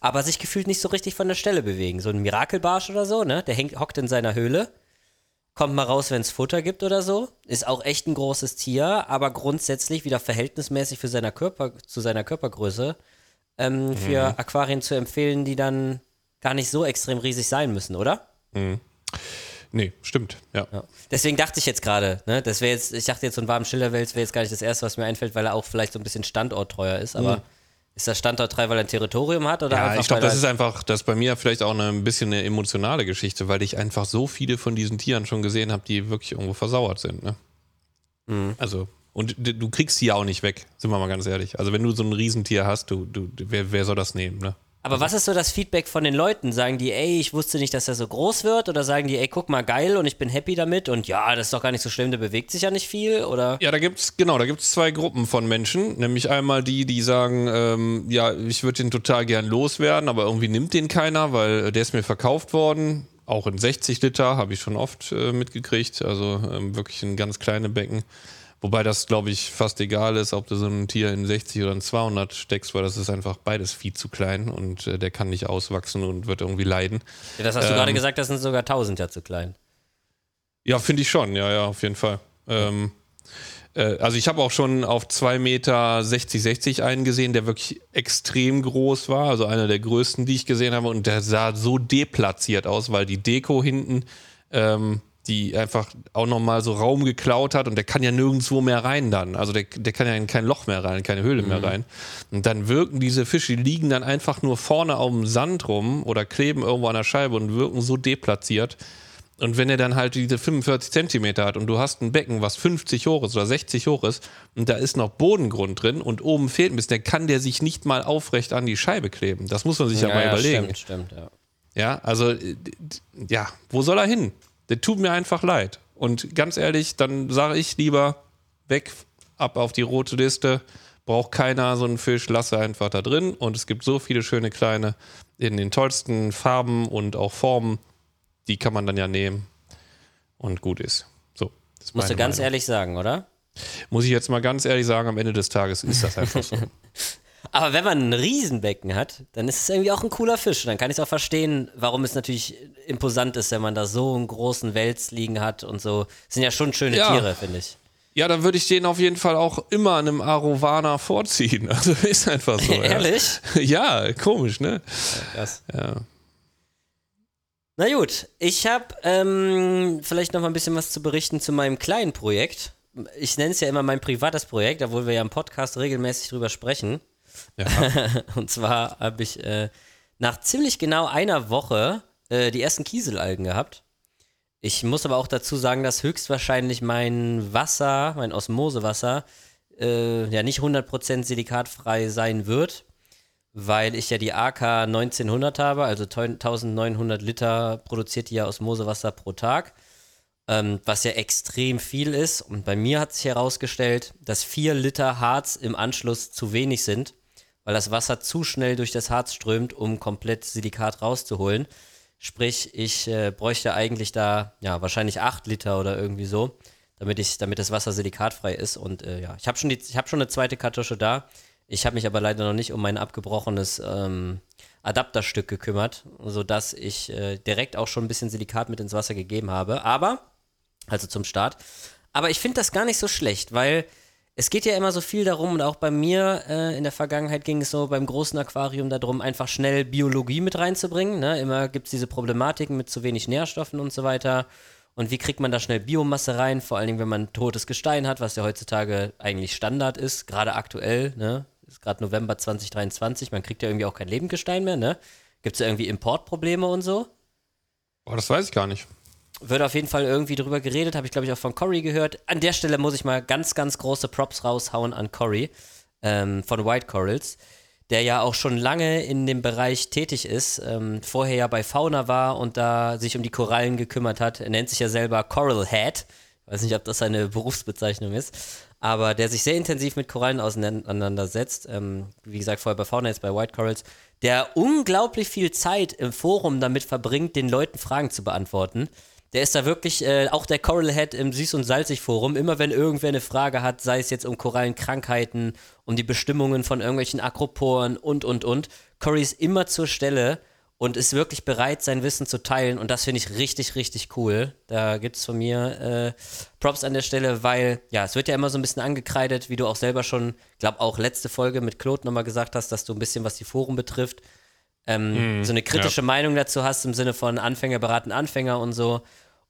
Speaker 2: aber sich gefühlt nicht so richtig von der Stelle bewegen. So ein Mirakelbarsch oder so, ne? Der hängt, hockt in seiner Höhle, kommt mal raus, wenn es Futter gibt oder so. Ist auch echt ein großes Tier, aber grundsätzlich wieder verhältnismäßig für seiner Körper, zu seiner Körpergröße ähm, für Aquarien zu empfehlen, die dann gar nicht so extrem riesig sein müssen, oder?
Speaker 3: Nee, stimmt, ja.
Speaker 2: Ja. Deswegen dachte ich jetzt gerade, ne, das wäre jetzt, ich dachte jetzt, so ein warmen Schilderwels wäre jetzt gar nicht das erste, was mir einfällt, weil er auch vielleicht so ein bisschen standorttreuer ist, aber ist das standorttreu, weil er ein Territorium hat oder
Speaker 3: Ja,
Speaker 2: einfach
Speaker 3: ich glaube, das ist einfach, das ist bei mir vielleicht auch eine, ein bisschen eine emotionale Geschichte, weil ich einfach so viele von diesen Tieren schon gesehen habe, die wirklich irgendwo versauert sind. Ne?
Speaker 2: Mhm.
Speaker 3: Also, und du kriegst sie ja auch nicht weg, sind wir mal ganz ehrlich. Also, wenn du so ein Riesentier hast, du, du, wer, wer soll das nehmen? Ne?
Speaker 2: Aber was ist so das Feedback von den Leuten? Sagen die, ey, ich wusste nicht, dass er so groß wird? Oder sagen die, ey, guck mal, geil und ich bin happy damit und ja, das ist doch gar nicht so schlimm, der bewegt sich ja nicht viel? Oder?
Speaker 3: Ja, da gibt's genau, da gibt's zwei Gruppen von Menschen, nämlich einmal die, die sagen, ähm, ja, ich würde den total gern loswerden, aber irgendwie nimmt den keiner, weil äh, der ist mir verkauft worden, auch in 60 Liter habe ich schon oft äh, mitgekriegt, also ähm, wirklich ein ganz kleine Becken. Wobei das, glaube ich, fast egal ist, ob du so ein Tier in 60 oder in 200 steckst, weil das ist einfach beides viel zu klein und äh, der kann nicht auswachsen und wird irgendwie leiden.
Speaker 2: Ja, das hast du
Speaker 3: Ähm,
Speaker 2: gerade gesagt, das sind sogar 1000 ja zu klein.
Speaker 3: Ja, finde ich schon, ja, ja, auf jeden Fall. Ähm, äh, also ich habe auch schon auf 2 Meter 60, 60 einen gesehen, der wirklich extrem groß war, also einer der größten, die ich gesehen habe und der sah so deplatziert aus, weil die Deko hinten ähm, die einfach auch nochmal so Raum geklaut hat und der kann ja nirgendwo mehr rein dann. Also der, der kann ja in kein Loch mehr rein, keine Höhle mehr rein. Und dann wirken diese Fische, die liegen dann einfach nur vorne auf dem Sand rum oder kleben irgendwo an der Scheibe und wirken so deplatziert. Und wenn er dann halt diese 45 Zentimeter hat und du hast ein Becken, was 50 hoch ist oder 60 hoch ist und da ist noch Bodengrund drin und oben fehlt ein bisschen, dann kann der sich nicht mal aufrecht an die Scheibe kleben. Das muss man sich ja, mal überlegen.
Speaker 2: Stimmt, stimmt, ja.
Speaker 3: Ja, also, äh, ja, wo soll er hin? Der tut mir einfach leid. Und ganz ehrlich, dann sage ich lieber weg, ab auf die rote Liste. Braucht keiner so einen Fisch, lasse einfach da drin. Und es gibt so viele schöne kleine in den tollsten Farben und auch Formen. Die kann man dann ja nehmen. Und gut ist. So. das
Speaker 2: Musst du ganz
Speaker 3: Meinung.
Speaker 2: ehrlich sagen, oder?
Speaker 3: Muss ich jetzt mal ganz ehrlich sagen, am Ende des Tages ist das einfach so.
Speaker 2: Aber wenn man ein Riesenbecken hat, dann ist es irgendwie auch ein cooler Fisch. Dann kann ich es auch verstehen, warum es natürlich imposant ist, wenn man da so einen großen Wels liegen hat und so. Das sind ja schon schöne
Speaker 3: Ja.
Speaker 2: Tiere, finde ich.
Speaker 3: ja, dann würde ich den auf jeden Fall auch immer einem Arovana vorziehen. Also ist einfach so. ja.
Speaker 2: Ehrlich?
Speaker 3: Ja, komisch, ne?
Speaker 2: Krass.
Speaker 3: Ja.
Speaker 2: Na gut, ich habe ähm, vielleicht noch mal ein bisschen was zu berichten zu meinem kleinen Projekt. Ich nenne es ja immer mein privates Projekt, obwohl wir ja im Podcast regelmäßig drüber sprechen.
Speaker 3: Ja.
Speaker 2: Und zwar habe ich äh, nach ziemlich genau einer Woche äh, die ersten Kieselalgen gehabt. Ich muss aber auch dazu sagen, dass höchstwahrscheinlich mein Wasser, mein Osmosewasser, äh, ja nicht 100% silikatfrei sein wird, weil ich ja die AK 1900 habe, also 1900 Liter produziert die ja Osmosewasser pro Tag, ähm, was ja extrem viel ist. Und bei mir hat sich herausgestellt, dass 4 Liter Harz im Anschluss zu wenig sind, weil das Wasser zu schnell durch das Harz strömt, um komplett Silikat rauszuholen. Sprich, ich äh, bräuchte eigentlich da ja wahrscheinlich 8 Liter oder irgendwie so, damit ich, damit das Wasser silikatfrei ist. Und äh, ja, ich habe schon die, schon eine zweite Kartusche da. Ich habe mich aber leider noch nicht um mein abgebrochenes ähm, Adapterstück gekümmert, sodass ich äh, direkt auch schon ein bisschen Silikat mit ins Wasser gegeben habe. Aber, also zum Start. Aber ich finde das gar nicht so schlecht, weil es geht ja immer so viel darum, und auch bei mir äh, in der Vergangenheit ging es so beim großen Aquarium darum, einfach schnell Biologie mit reinzubringen. Ne? Immer gibt es diese Problematiken mit zu wenig Nährstoffen und so weiter. Und wie kriegt man da schnell Biomasse rein? Vor allen Dingen, wenn man totes Gestein hat, was ja heutzutage eigentlich Standard ist, gerade aktuell, ne? Ist gerade November 2023, man kriegt ja irgendwie auch kein Lebendgestein mehr, ne? Gibt es irgendwie Importprobleme und so?
Speaker 3: Boah, das weiß ich gar nicht.
Speaker 2: Wird auf jeden Fall irgendwie drüber geredet, habe ich glaube ich auch von Cory gehört. An der Stelle muss ich mal ganz, ganz große Props raushauen an Cory ähm, von White Corals, der ja auch schon lange in dem Bereich tätig ist, ähm, vorher ja bei Fauna war und da sich um die Korallen gekümmert hat. Er nennt sich ja selber Coral Head. Weiß nicht, ob das seine Berufsbezeichnung ist, aber der sich sehr intensiv mit Korallen auseinandersetzt. Ähm, wie gesagt, vorher bei Fauna, jetzt bei White Corals, der unglaublich viel Zeit im Forum damit verbringt, den Leuten Fragen zu beantworten. Der ist da wirklich, äh, auch der Coral Head im Süß- und Salzig-Forum, immer wenn irgendwer eine Frage hat, sei es jetzt um Korallenkrankheiten, um die Bestimmungen von irgendwelchen Akroporen und, und, und, Cory ist immer zur Stelle und ist wirklich bereit, sein Wissen zu teilen und das finde ich richtig, richtig cool. Da gibt es von mir äh, Props an der Stelle, weil, ja, es wird ja immer so ein bisschen angekreidet, wie du auch selber schon, glaube auch letzte Folge mit Claude nochmal gesagt hast, dass du ein bisschen, was die Foren betrifft, ähm, so eine kritische Meinung dazu hast im Sinne von Anfänger beraten Anfänger und so.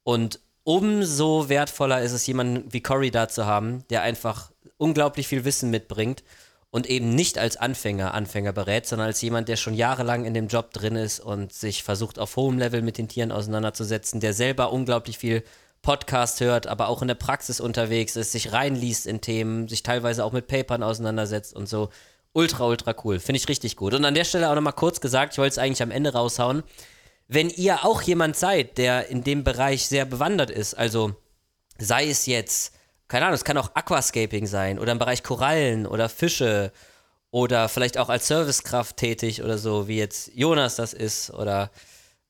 Speaker 2: Und umso wertvoller ist es, jemanden wie Cory da zu haben, der einfach unglaublich viel Wissen mitbringt und eben nicht als Anfänger Anfänger berät, sondern als jemand, der schon jahrelang in dem Job drin ist und sich versucht auf hohem Level mit den Tieren auseinanderzusetzen, der selber unglaublich viel Podcast hört, aber auch in der Praxis unterwegs ist, sich reinliest in Themen, sich teilweise auch mit Papern auseinandersetzt und so. Ultra, ultra cool. Finde ich richtig gut. Und an der Stelle auch nochmal kurz gesagt, ich wollte es eigentlich am Ende raushauen. Wenn ihr auch jemand seid, der in dem Bereich sehr bewandert ist, also sei es jetzt, keine Ahnung, es kann auch Aquascaping sein oder im Bereich Korallen oder Fische oder vielleicht auch als Servicekraft tätig oder so, wie jetzt Jonas das ist oder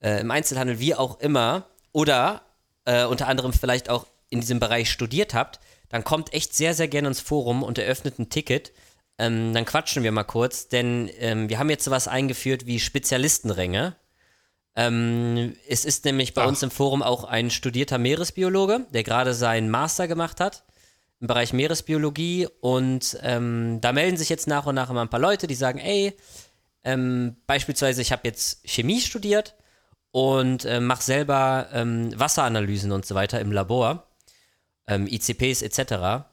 Speaker 2: äh, im Einzelhandel, wie auch immer, oder äh, unter anderem vielleicht auch in diesem Bereich studiert habt, dann kommt echt sehr, sehr gerne ins Forum und eröffnet ein Ticket. Ähm, dann quatschen wir mal kurz, denn ähm, wir haben jetzt sowas eingeführt wie Spezialistenränge. Ähm, es ist nämlich bei
Speaker 3: Ach.
Speaker 2: uns im Forum auch ein studierter Meeresbiologe, der gerade seinen Master gemacht hat im Bereich Meeresbiologie und ähm, da melden sich jetzt nach und nach immer ein paar Leute, die sagen, ey, ähm, beispielsweise ich habe jetzt Chemie studiert und äh, mache selber ähm, Wasseranalysen und so weiter im Labor, ähm, ICPs etc.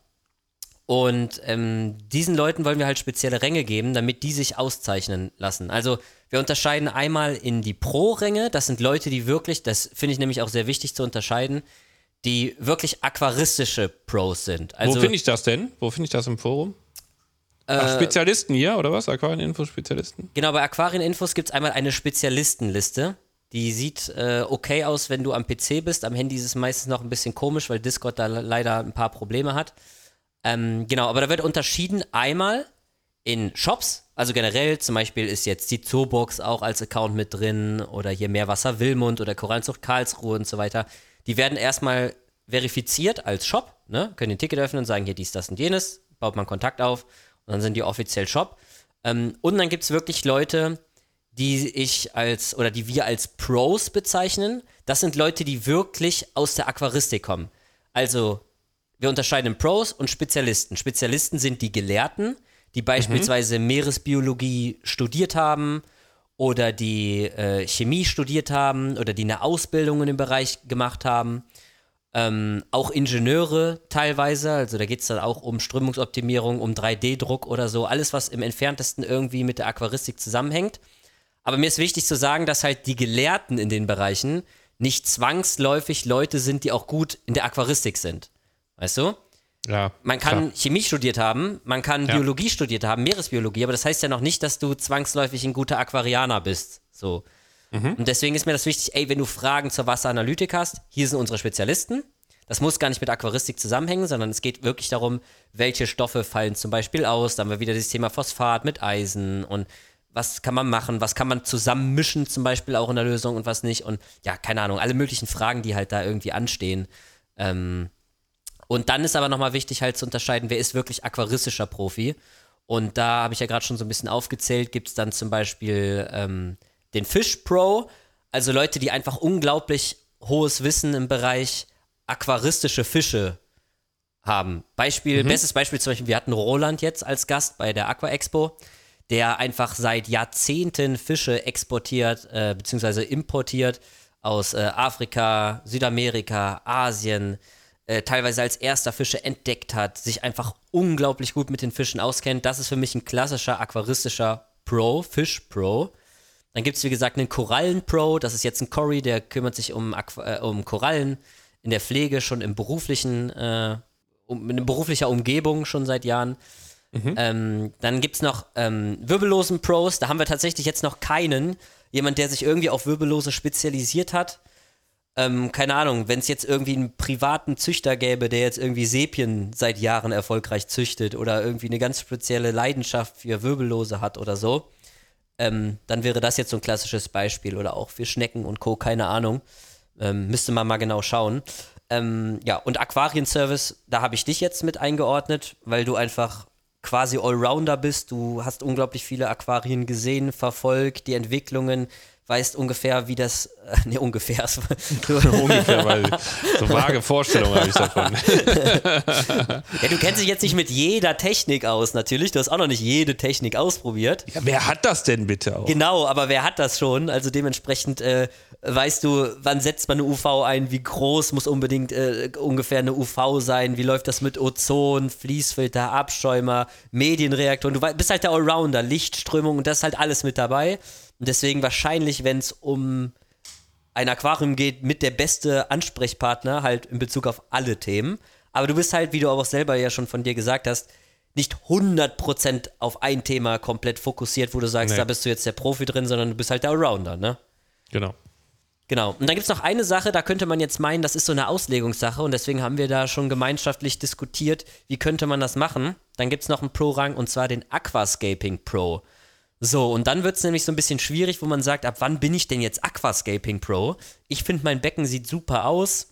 Speaker 2: Und ähm, diesen Leuten wollen wir halt spezielle Ränge geben, damit die sich auszeichnen lassen. Also wir unterscheiden einmal in die Pro-Ränge, das sind Leute, die wirklich, das finde ich nämlich auch sehr wichtig zu unterscheiden, die wirklich aquaristische Pros sind. Also,
Speaker 3: Wo finde ich das denn? Wo finde ich das im Forum? Ach,
Speaker 2: Äh,
Speaker 3: Spezialisten hier, oder was? Aquarieninfo-Spezialisten?
Speaker 2: Genau, bei Aquarieninfos gibt es einmal eine Spezialistenliste. Die sieht äh, okay aus, wenn du am PC bist. Am Handy ist es meistens noch ein bisschen komisch, weil Discord da le- leider ein paar Probleme hat. Ähm, genau, aber da wird unterschieden einmal in Shops, also generell zum Beispiel ist jetzt die Zoobox auch als Account mit drin oder hier Meerwasser Wilmund oder Korallenzucht Karlsruhe und so weiter. Die werden erstmal verifiziert als Shop, ne? können den Ticket öffnen und sagen, hier dies, das und jenes, baut man Kontakt auf und dann sind die offiziell Shop. Ähm, und dann gibt es wirklich Leute, die ich als oder die wir als Pros bezeichnen. Das sind Leute, die wirklich aus der Aquaristik kommen. Also wir unterscheiden in Pros und Spezialisten. Spezialisten sind die Gelehrten, die beispielsweise Meeresbiologie studiert haben oder die äh, Chemie studiert haben oder die eine Ausbildung in dem Bereich gemacht haben. Ähm, auch Ingenieure teilweise, also da geht es dann auch um Strömungsoptimierung, um 3D-Druck oder so, alles, was im entferntesten irgendwie mit der Aquaristik zusammenhängt. Aber mir ist wichtig zu sagen, dass halt die Gelehrten in den Bereichen nicht zwangsläufig Leute sind, die auch gut in der Aquaristik sind. Weißt du?
Speaker 3: Ja.
Speaker 2: Man kann
Speaker 3: klar.
Speaker 2: Chemie studiert haben, man kann
Speaker 3: Ja.
Speaker 2: Biologie studiert haben, Meeresbiologie, aber das heißt ja noch nicht, dass du zwangsläufig ein guter Aquarianer bist. So. Und deswegen ist mir das wichtig, ey, wenn du Fragen zur Wasseranalytik hast, hier sind unsere Spezialisten. Das muss gar nicht mit Aquaristik zusammenhängen, sondern es geht wirklich darum, welche Stoffe fallen zum Beispiel aus. Da haben wir wieder das Thema Phosphat mit Eisen und was kann man machen, was kann man zusammenmischen, zum Beispiel auch in der Lösung und was nicht. Und ja, keine Ahnung, alle möglichen Fragen, die halt da irgendwie anstehen. Ähm, und dann ist aber nochmal wichtig halt zu unterscheiden, wer ist wirklich aquaristischer Profi. Und da habe ich ja gerade schon so ein bisschen aufgezählt, gibt es dann zum Beispiel ähm, den Fish Pro, also Leute, die einfach unglaublich hohes Wissen im Bereich aquaristische Fische haben. Beispiel, bestes Beispiel zum Beispiel, wir hatten Roland jetzt als Gast bei der Aqua Expo, der einfach seit Jahrzehnten Fische exportiert äh, bzw. importiert aus äh, Afrika, Südamerika, Asien, äh, teilweise als erster Fische entdeckt hat, sich einfach unglaublich gut mit den Fischen auskennt. Das ist für mich ein klassischer aquaristischer Pro, Fish Pro. Dann gibt es, wie gesagt, einen Korallen-Pro. Das ist jetzt ein Cory, der kümmert sich um, Aqu- äh, um Korallen in der Pflege, schon im beruflichen, äh, um, in beruflicher Umgebung schon seit Jahren. Ähm, dann gibt es noch ähm, wirbellosen Pros. Da haben wir tatsächlich jetzt noch keinen. Jemand, der sich irgendwie auf Wirbellose spezialisiert hat. Ähm, keine Ahnung, wenn es jetzt irgendwie einen privaten Züchter gäbe, der jetzt irgendwie Sepien seit Jahren erfolgreich züchtet oder irgendwie eine ganz spezielle Leidenschaft für Wirbellose hat oder so, ähm, dann wäre das jetzt so ein klassisches Beispiel oder auch für Schnecken und Co., keine Ahnung. Ähm, müsste man mal genau schauen. Ähm, ja, und Aquarienservice, da habe ich dich jetzt mit eingeordnet, weil du einfach quasi Allrounder bist. Du hast unglaublich viele Aquarien gesehen, verfolgt, die Entwicklungen, weißt ungefähr, wie das, äh, nee, ungefähr,
Speaker 3: Ungefähr, weil so vage Vorstellungen habe ich davon.
Speaker 2: ja, du kennst dich jetzt nicht mit jeder Technik aus, natürlich, du hast auch noch nicht jede Technik ausprobiert.
Speaker 3: Ja, wer hat das denn bitte auch?
Speaker 2: Genau, aber wer hat das schon? Also dementsprechend äh, weißt du, wann setzt man eine UV ein, wie groß muss unbedingt äh, ungefähr eine UV sein, wie läuft das mit Ozon, Fließfilter, Abschäumer, Medienreaktoren. Du bist halt der Allrounder, Lichtströmung und das ist halt alles mit dabei. Und deswegen wahrscheinlich, wenn es um ein Aquarium geht, mit der beste Ansprechpartner halt in Bezug auf alle Themen. Aber du bist halt, wie du auch selber ja schon von dir gesagt hast, nicht 100% auf ein Thema komplett fokussiert, wo du sagst,
Speaker 3: Nee.
Speaker 2: da bist du jetzt der Profi drin, sondern du bist halt der Allrounder, ne?
Speaker 3: Genau.
Speaker 2: Genau. Und dann gibt es noch eine Sache, da könnte man jetzt meinen, das ist so eine Auslegungssache und deswegen haben wir da schon gemeinschaftlich diskutiert, wie könnte man das machen. Dann gibt es noch einen Pro-Rang und zwar den Aquascaping Pro. So, und dann wird es nämlich so ein bisschen schwierig, wo man sagt, ab wann bin ich denn jetzt Aquascaping Pro? Ich finde, mein Becken sieht super aus.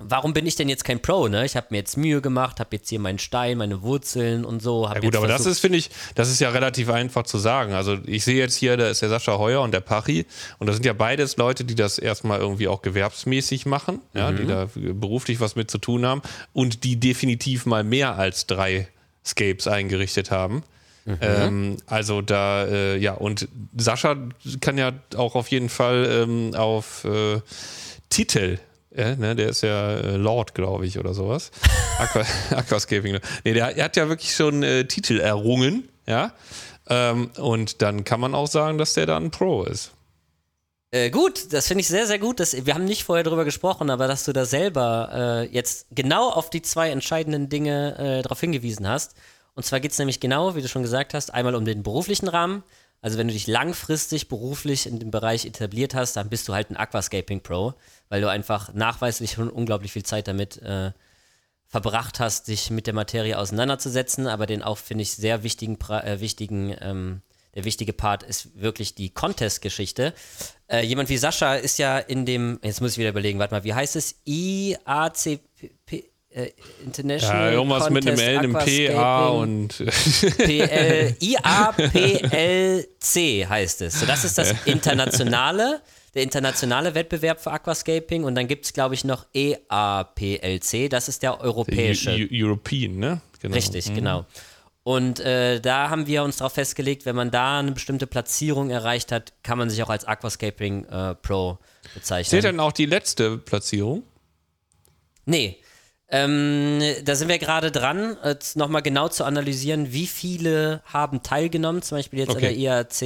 Speaker 2: Warum bin ich denn jetzt kein Pro, ne? Ich habe mir jetzt Mühe gemacht, habe jetzt hier meinen Stein, meine Wurzeln und so.
Speaker 3: Ja gut, aber das ist, finde ich, das ist ja relativ einfach zu sagen. Also ich sehe jetzt hier, da ist der Sascha Heuer und der Pachi und das sind ja beides Leute, die das erstmal irgendwie auch gewerbsmäßig machen, ja, die da beruflich was mit zu tun haben und die definitiv mal mehr als drei Scapes eingerichtet haben. Ähm, also da, äh, ja, und Sascha kann ja auch auf jeden Fall ähm, auf äh, Titel äh, ne, der ist ja äh, Lord, glaube ich, oder sowas. Aqua, Aquascaping. Nee, der, der, hat ja wirklich schon äh, Titel errungen, ja. Ähm, und dann kann man auch sagen, dass der da ein Pro ist.
Speaker 2: Äh, gut, das finde ich sehr, sehr gut. Dass, wir haben nicht vorher darüber gesprochen, aber dass du da selber äh, jetzt genau auf die zwei entscheidenden Dinge äh, darauf hingewiesen hast. Und zwar geht es nämlich genau, wie du schon gesagt hast, einmal um den beruflichen Rahmen. Also wenn du dich langfristig beruflich in dem Bereich etabliert hast, dann bist du halt ein Aquascaping Pro, weil du einfach nachweislich schon unglaublich viel Zeit damit äh, verbracht hast, dich mit der Materie auseinanderzusetzen. Aber den auch, finde ich, sehr wichtigen, äh, wichtigen ähm, der wichtige Part ist wirklich die Contest-Geschichte. Äh, jemand wie Sascha ist ja in dem, jetzt muss ich wieder überlegen, warte mal, wie heißt es? IACP, äh, International
Speaker 3: ja, irgendwas Contest mit einem L, einem PA und
Speaker 2: PL, IAPLC heißt es. So, das ist das internationale, der internationale Wettbewerb für Aquascaping und dann gibt es, glaube ich, noch EAPLC, das ist der europäische.
Speaker 3: Der European, ne?
Speaker 2: Genau. Richtig, mhm. genau. Und äh, da haben wir uns darauf festgelegt, wenn man da eine bestimmte Platzierung erreicht hat, kann man sich auch als Aquascaping äh, Pro bezeichnen.
Speaker 3: Zählt dann auch die letzte Platzierung?
Speaker 2: Nee. Ähm, da sind wir gerade dran, nochmal genau zu analysieren, wie viele haben teilgenommen, zum Beispiel jetzt okay. an der IAC,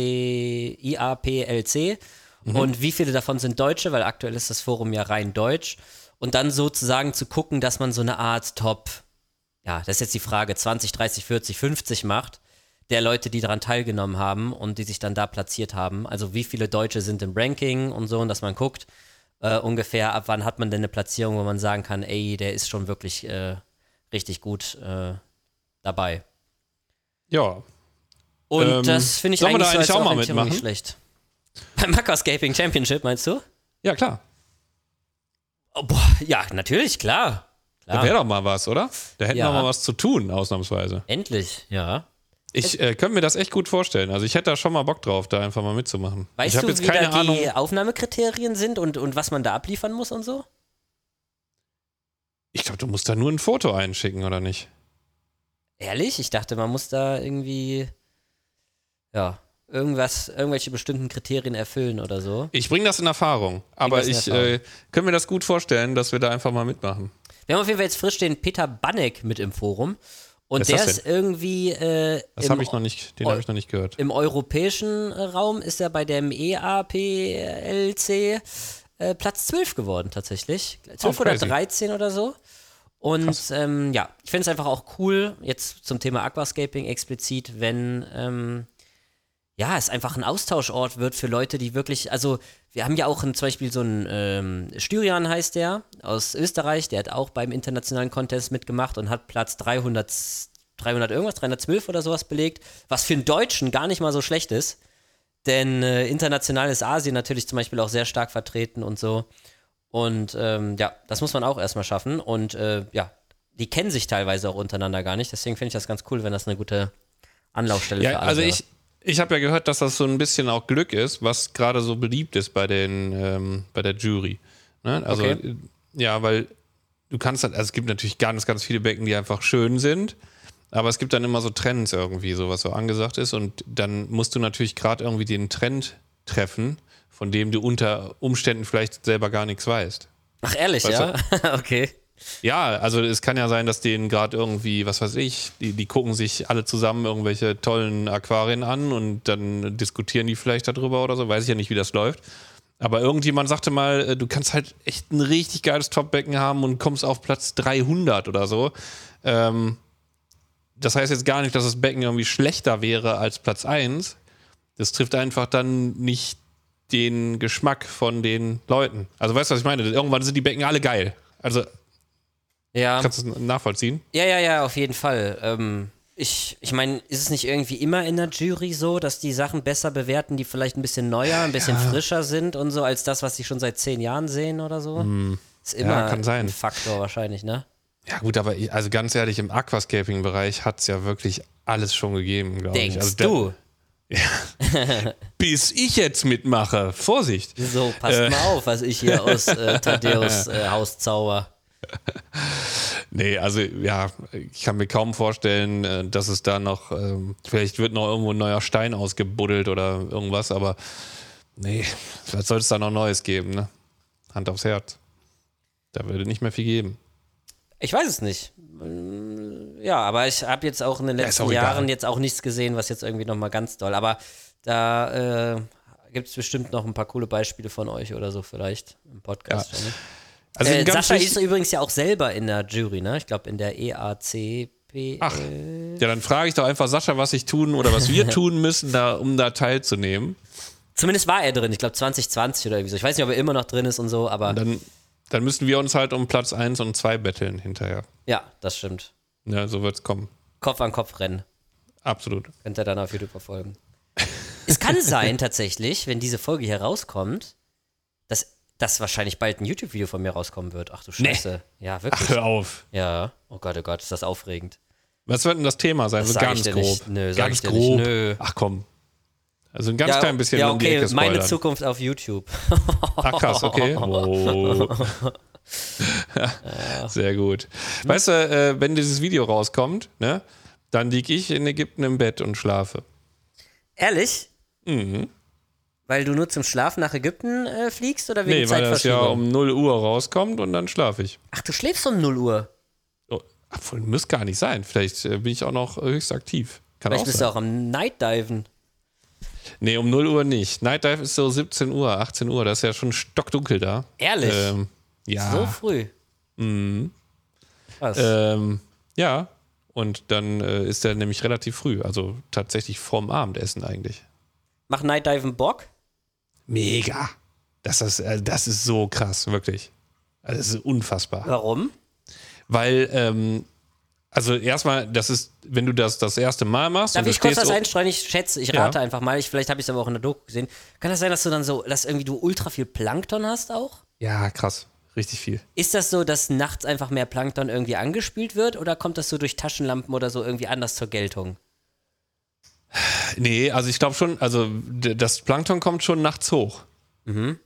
Speaker 2: IAPLC mhm. und wie viele davon sind Deutsche, weil aktuell ist das Forum ja rein deutsch. Und dann sozusagen zu gucken, dass man so eine Art Top ja, das ist jetzt die Frage, 20, 30, 40, 50 macht, der Leute, die daran teilgenommen haben und die sich dann da platziert haben. Also wie viele Deutsche sind im Ranking und so, und dass man guckt, äh, ungefähr ab wann hat man denn eine Platzierung, wo man sagen kann, ey, der ist schon wirklich äh, richtig gut äh, dabei.
Speaker 3: Ja.
Speaker 2: Und ähm, das finde ich eigentlich, da eigentlich so auch mal mitmachen? nicht schlecht. Beim Aquascaping Championship, meinst du?
Speaker 3: Ja, klar.
Speaker 2: Oh, boah, ja, natürlich, klar.
Speaker 3: Da wäre doch mal was, oder? Da hätten ja. wir mal was zu tun, ausnahmsweise.
Speaker 2: Endlich, ja.
Speaker 3: Ich äh, könnte mir das echt gut vorstellen. Also ich hätte da schon mal Bock drauf, da einfach mal mitzumachen.
Speaker 2: Weißt
Speaker 3: ich
Speaker 2: du, jetzt wie keine da Ahnung. die Aufnahmekriterien sind und, und was man da abliefern muss und so?
Speaker 3: Ich glaube, du musst da nur ein Foto einschicken, oder nicht?
Speaker 2: Ehrlich? Ich dachte, man muss da irgendwie, ja, irgendwas, irgendwelche bestimmten Kriterien erfüllen oder so.
Speaker 3: Ich bringe das in Erfahrung. Aber ich äh, kann mir das gut vorstellen, dass wir da einfach mal mitmachen.
Speaker 2: Wir haben auf jeden Fall jetzt frisch den Peter Banneck mit im Forum. Und der ist irgendwie. Äh,
Speaker 3: das habe ich noch nicht, den habe ich noch nicht gehört.
Speaker 2: Im europäischen Raum ist er bei dem EAPLC äh, Platz 12 geworden, tatsächlich. 12 oh, oder 13 oder so. Und ähm, ja, ich finde es einfach auch cool, jetzt zum Thema Aquascaping explizit, wenn ähm, ja, es einfach ein Austauschort wird für Leute, die wirklich, also wir haben ja auch ein, zum Beispiel so einen ähm, Styrian heißt der aus Österreich, der hat auch beim internationalen Contest mitgemacht und hat Platz 300, 300 irgendwas, 312 oder sowas belegt, was für einen Deutschen gar nicht mal so schlecht ist, denn äh, international ist Asien natürlich zum Beispiel auch sehr stark vertreten und so. Und ähm, ja, das muss man auch erstmal schaffen. Und äh, ja, die kennen sich teilweise auch untereinander gar nicht, deswegen finde ich das ganz cool, wenn das eine gute Anlaufstelle
Speaker 3: ja,
Speaker 2: für
Speaker 3: alle Also ich, ich habe ja gehört, dass das so ein bisschen auch Glück ist, was gerade so beliebt ist bei den ähm, bei der Jury. Ne? Also okay. ja, weil du kannst halt, also es gibt natürlich ganz, ganz viele Becken, die einfach schön sind, aber es gibt dann immer so Trends irgendwie, so was so angesagt ist und dann musst du natürlich gerade irgendwie den Trend treffen, von dem du unter Umständen vielleicht selber gar nichts weißt.
Speaker 2: Ach ehrlich, weißt ja? okay.
Speaker 3: Ja, also es kann ja sein, dass denen gerade irgendwie, was weiß ich, die, die gucken sich alle zusammen irgendwelche tollen Aquarien an und dann diskutieren die vielleicht darüber oder so. Weiß ich ja nicht, wie das läuft. Aber irgendjemand sagte mal, äh, du kannst halt echt ein richtig geiles Topbecken haben und kommst auf Platz 300 oder so. Ähm, das heißt jetzt gar nicht, dass das Becken irgendwie schlechter wäre als Platz 1. Das trifft einfach dann nicht den Geschmack von den Leuten. Also weißt du, was ich meine? Irgendwann sind die Becken alle geil. Also
Speaker 2: ja.
Speaker 3: Kannst du es nachvollziehen?
Speaker 2: Ja, ja, ja, auf jeden Fall. Ähm, ich ich meine, ist es nicht irgendwie immer in der Jury so, dass die Sachen besser bewerten, die vielleicht ein bisschen neuer, ein bisschen ja. frischer sind und so, als das, was sie schon seit zehn Jahren sehen oder so? Hm. Ist immer ja, ein Faktor wahrscheinlich, ne?
Speaker 3: Ja, gut, aber also ganz ehrlich, im Aquascaping-Bereich hat es ja wirklich alles schon gegeben, glaube ich.
Speaker 2: Also du?
Speaker 3: Ja. Bis ich jetzt mitmache. Vorsicht.
Speaker 2: So, passt äh. mal auf, was ich hier aus äh, Thaddeus äh, Haus zauber.
Speaker 3: Nee, also ja, ich kann mir kaum vorstellen, äh, dass es da noch, ähm, vielleicht wird noch irgendwo ein neuer Stein ausgebuddelt oder irgendwas, aber nee, was soll es da noch Neues geben, ne? Hand aufs Herz. Da würde nicht mehr viel geben.
Speaker 2: Ich weiß es nicht. Ja, aber ich habe jetzt auch in den
Speaker 3: Ja,
Speaker 2: letzten
Speaker 3: egal.
Speaker 2: Jahren jetzt auch nichts gesehen, was jetzt irgendwie nochmal ganz doll. Aber da äh, gibt es bestimmt noch ein paar coole Beispiele von euch oder so vielleicht im Podcast.
Speaker 3: Ja. Also
Speaker 2: äh, Sascha ist übrigens ja auch selber in der Jury, ne? Ich glaube in der EACP.
Speaker 3: Ach, ja, dann frage ich doch einfach Sascha, was ich tun oder was wir tun müssen, da, um da teilzunehmen.
Speaker 2: Zumindest war er drin, ich glaube 2020 oder irgendwie so. Ich weiß nicht, ob er immer noch drin ist und so, aber
Speaker 3: Dann, dann müssen wir uns halt um Platz 1 und 2 betteln hinterher.
Speaker 2: ja, das stimmt.
Speaker 3: Ja, so wird's kommen.
Speaker 2: Kopf an Kopf rennen.
Speaker 3: Absolut.
Speaker 2: Könnt ihr dann auf YouTube verfolgen. es kann sein, tatsächlich, wenn diese Folge hier rauskommt, dass, wahrscheinlich bald ein YouTube-Video von mir rauskommen wird. Ach du Scheiße. Ja, wirklich.
Speaker 3: Hör auf.
Speaker 2: Ja. Oh Gott, oh Gott, ist das aufregend.
Speaker 3: Was wird denn das Thema sein?
Speaker 2: Das
Speaker 3: so ganz grob.
Speaker 2: nicht. Nö,
Speaker 3: ganz grob.
Speaker 2: nicht. Nö.
Speaker 3: Ach komm. Also ein ganz
Speaker 2: ja,
Speaker 3: klein bisschen
Speaker 2: ja,
Speaker 3: um die
Speaker 2: okay,
Speaker 3: Ecke
Speaker 2: meine. Zukunft auf YouTube.
Speaker 3: Ach krass, okay. Oh. Sehr gut. Weißt du, äh, wenn dieses Video rauskommt, ne, dann liege ich in Ägypten im Bett und schlafe.
Speaker 2: Ehrlich?
Speaker 3: Mhm.
Speaker 2: Weil du nur zum Schlafen nach Ägypten äh, fliegst oder wegen
Speaker 3: Nee, weil das ja um 0 Uhr rauskommt und dann schlafe ich.
Speaker 2: Ach, du schläfst um 0 Uhr.
Speaker 3: Oh, obwohl, muss gar nicht sein. Vielleicht äh, bin ich auch noch höchst aktiv. Kann
Speaker 2: Vielleicht
Speaker 3: auch
Speaker 2: bist du
Speaker 3: sein.
Speaker 2: auch am Nightdiven.
Speaker 3: Nee, um 0 Uhr nicht. Night Dive ist so 17 Uhr, 18 Uhr. Das ist ja schon stockdunkel da.
Speaker 2: Ehrlich?
Speaker 3: Ähm, ja.
Speaker 2: So früh.
Speaker 3: Mhm.
Speaker 2: Was?
Speaker 3: Ähm, ja. Und dann äh, ist er nämlich relativ früh. Also tatsächlich vorm Abendessen eigentlich.
Speaker 2: Macht Nightdiven Bock?
Speaker 3: Mega. Das ist, äh, das ist so krass, wirklich. Also, das ist unfassbar.
Speaker 2: Warum?
Speaker 3: Weil, ähm, also erstmal, das ist, wenn du das das erste Mal machst.
Speaker 2: Darf ich kurz
Speaker 3: o-
Speaker 2: einstreuen? Ich schätze, ich
Speaker 3: Ja.
Speaker 2: rate einfach mal. Ich, vielleicht habe ich es aber auch in der Doku gesehen. Kann das sein, dass du dann so, dass irgendwie du ultra viel Plankton hast auch?
Speaker 3: Ja, krass. Richtig viel.
Speaker 2: Ist das so, dass nachts einfach mehr Plankton irgendwie angespült wird oder kommt das so durch Taschenlampen oder so irgendwie anders zur Geltung?
Speaker 3: Nee, also ich glaube schon, also das Plankton kommt schon nachts hoch.
Speaker 2: Mhm.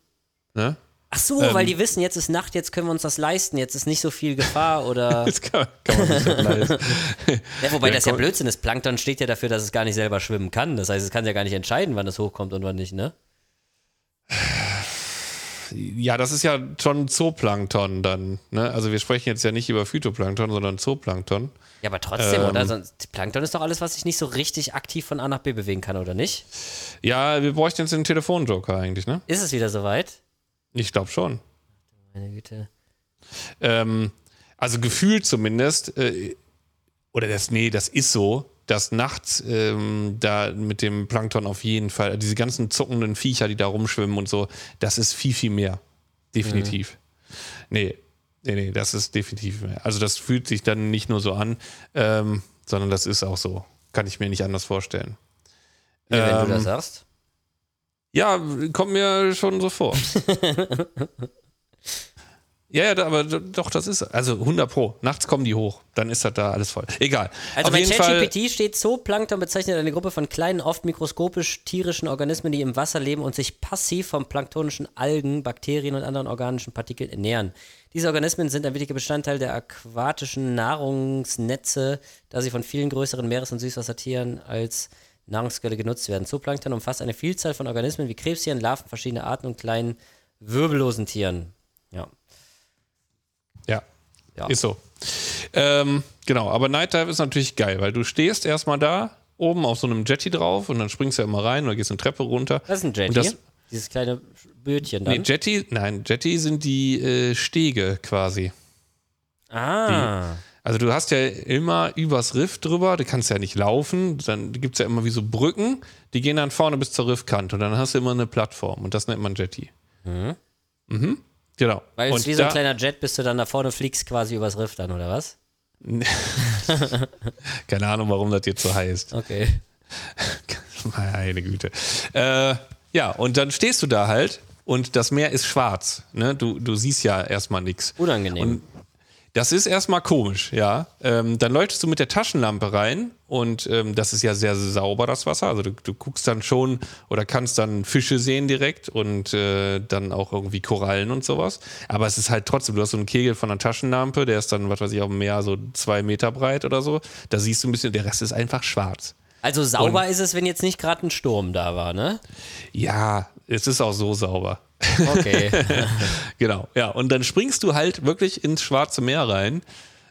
Speaker 3: Ne?
Speaker 2: Ach so,
Speaker 3: Ähm.
Speaker 2: weil die wissen, jetzt ist Nacht, jetzt können wir uns das leisten, jetzt ist nicht so viel Gefahr oder.
Speaker 3: Das kann, kann man nicht leisten.
Speaker 2: ja, wobei
Speaker 3: Ja,
Speaker 2: das ja. Blödsinn ist. Plankton steht ja dafür, dass es gar nicht selber schwimmen kann. Das heißt, es kann ja gar nicht entscheiden, wann es hochkommt und wann nicht, ne?
Speaker 3: Ja, das ist ja schon Zooplankton dann. Ne? Also wir sprechen jetzt ja nicht über Phytoplankton, sondern Zooplankton.
Speaker 2: Ja, aber trotzdem,
Speaker 3: Ähm.
Speaker 2: oder? Sonst, Plankton ist doch alles, was sich nicht so richtig aktiv von A nach B bewegen kann, oder nicht?
Speaker 3: Ja, wir bräuchten jetzt einen Telefonjoker eigentlich, ne?
Speaker 2: Ist es wieder soweit?
Speaker 3: Ich glaube schon.
Speaker 2: Meine Güte.
Speaker 3: Ähm, also gefühlt zumindest, äh, oder das, nee, das ist so, dass nachts ähm, da mit dem Plankton auf jeden Fall, diese ganzen zuckenden Viecher, die da rumschwimmen und so, das ist viel, viel mehr. Definitiv. Nee, nee, nee, das ist definitiv mehr. Also das fühlt sich dann nicht nur so an, ähm, sondern das ist auch so. Kann ich mir nicht anders vorstellen.
Speaker 2: Ja, wenn du
Speaker 3: Ähm,
Speaker 2: das sagst.
Speaker 3: Ja, kommt mir schon so vor. ja, ja, aber doch, das ist, also 100 Pro. Nachts kommen die hoch, dann ist das da alles voll. Egal.
Speaker 2: Also
Speaker 3: Auf
Speaker 2: bei ChatGPT steht Zooplankton bezeichnet eine Gruppe von kleinen, oft mikroskopisch tierischen Organismen, die im Wasser leben und sich passiv von planktonischen Algen, Bakterien und anderen organischen Partikeln ernähren. Diese Organismen sind ein wichtiger Bestandteil der aquatischen Nahrungsnetze, da sie von vielen größeren Meeres- und Süßwassertieren als Nahrungsquelle genutzt werden. Zooplankton umfasst eine Vielzahl von Organismen wie Krebstieren, Larven verschiedener Arten und kleinen wirbellosen Tieren. Ja.
Speaker 3: Ja,
Speaker 2: Ja.
Speaker 3: ist so. Ähm, genau, aber Night Dive ist natürlich geil, weil du stehst erstmal da, oben auf so einem Jetty drauf und dann springst du ja immer rein oder gehst eine Treppe runter.
Speaker 2: Das ist ein Jetty.
Speaker 3: Das-
Speaker 2: Dieses kleine Bötchen dann.
Speaker 3: Nee, Jetty, nein, Jetty sind die äh, Stege quasi.
Speaker 2: ah.
Speaker 3: Also du hast ja immer übers Riff drüber, du kannst ja nicht laufen, dann gibt es ja immer wie so Brücken, die gehen dann vorne bis zur Riffkante und dann hast du immer eine Plattform und das nennt man Jetty. Mhm. Genau.
Speaker 2: Weil es wie so ein kleiner Jet bist du dann da vorne fliegst quasi übers Riff dann, oder was?
Speaker 3: Keine Ahnung, warum das jetzt so heißt.
Speaker 2: Okay.
Speaker 3: Meine Güte. Äh, ja, und dann stehst du da halt und das Meer ist schwarz. Ne? Du, du siehst ja erstmal nichts.
Speaker 2: Unangenehm.
Speaker 3: Und Das ist erstmal komisch, ja. Ähm, dann leuchtest du mit der Taschenlampe rein und ähm, das ist ja sehr, sauber, das Wasser. Also du, du, guckst dann schon oder kannst dann Fische sehen direkt und äh, dann auch irgendwie Korallen und sowas. Aber es ist halt trotzdem, du hast so einen Kegel von einer Taschenlampe, der ist dann, was weiß ich, auf dem Meer so zwei Meter breit oder so. Da siehst du ein bisschen, der Rest ist einfach schwarz.
Speaker 2: Also sauber und, ist es, wenn jetzt nicht gerade ein Sturm da war, ne?
Speaker 3: Ja, es ist auch so sauber.
Speaker 2: Okay.
Speaker 3: genau, ja. Und dann springst du halt wirklich ins Schwarze Meer rein.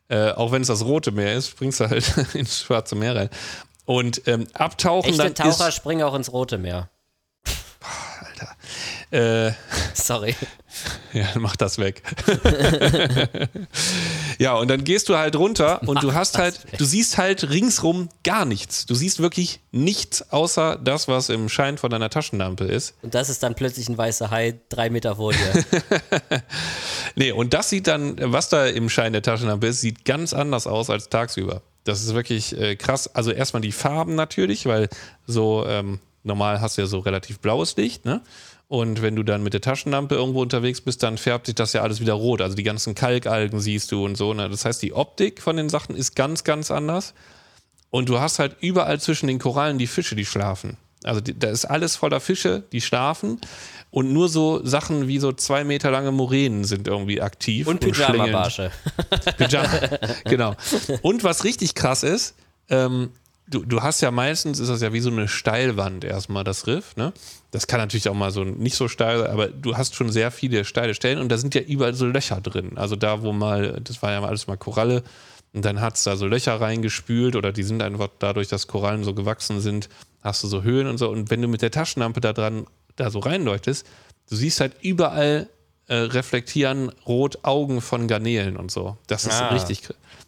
Speaker 3: Äh, auch wenn es das Rote Meer ist, springst du halt ins Schwarze Meer rein. Und ähm, abtauchen
Speaker 2: Echte. Taucher
Speaker 3: ist,
Speaker 2: springen auch ins Rote Meer.
Speaker 3: Äh,
Speaker 2: Sorry.
Speaker 3: Ja, mach das weg. ja, und dann gehst du halt runter und mach du hast halt, weg. du siehst halt ringsrum gar nichts. Du siehst wirklich nichts außer das, was im Schein von deiner Taschenlampe ist.
Speaker 2: Und das ist dann plötzlich ein weißer Hai drei Meter vor dir.
Speaker 3: nee, und das sieht dann, was da im Schein der Taschenlampe ist, sieht ganz anders aus als tagsüber. Das ist wirklich äh, krass. Also erstmal die Farben natürlich, weil so ähm, normal hast du ja so relativ blaues Licht, ne? Und wenn du dann mit der Taschenlampe irgendwo unterwegs bist, dann färbt sich das ja alles wieder rot. Also die ganzen Kalkalgen siehst du und so. Ne? Das heißt, die Optik von den Sachen ist ganz, ganz anders. Und du hast halt überall zwischen den Korallen die Fische, die schlafen. Also die, da ist alles voller Fische, die schlafen. Und nur so Sachen wie so zwei Meter lange Moränen sind irgendwie aktiv.
Speaker 2: Und Pyjama-Barsche.
Speaker 3: Pyjama, genau. Und was richtig krass ist, ähm, du, du hast ja meistens, ist das ja wie so eine Steilwand erstmal, das Riff, ne? Das kann natürlich auch mal so nicht so steil sein, aber du hast schon sehr viele steile Stellen und da sind ja überall so Löcher drin. Also da, wo mal, das war ja alles mal Koralle und dann hat es da so Löcher reingespült oder die sind einfach dadurch, dass Korallen so gewachsen sind, hast du so Höhen und so. Und wenn du mit der Taschenlampe da dran, da so reinleuchtest, du siehst halt überall äh, reflektieren rot Augen von Garnelen und so. Das ist ah. richtig,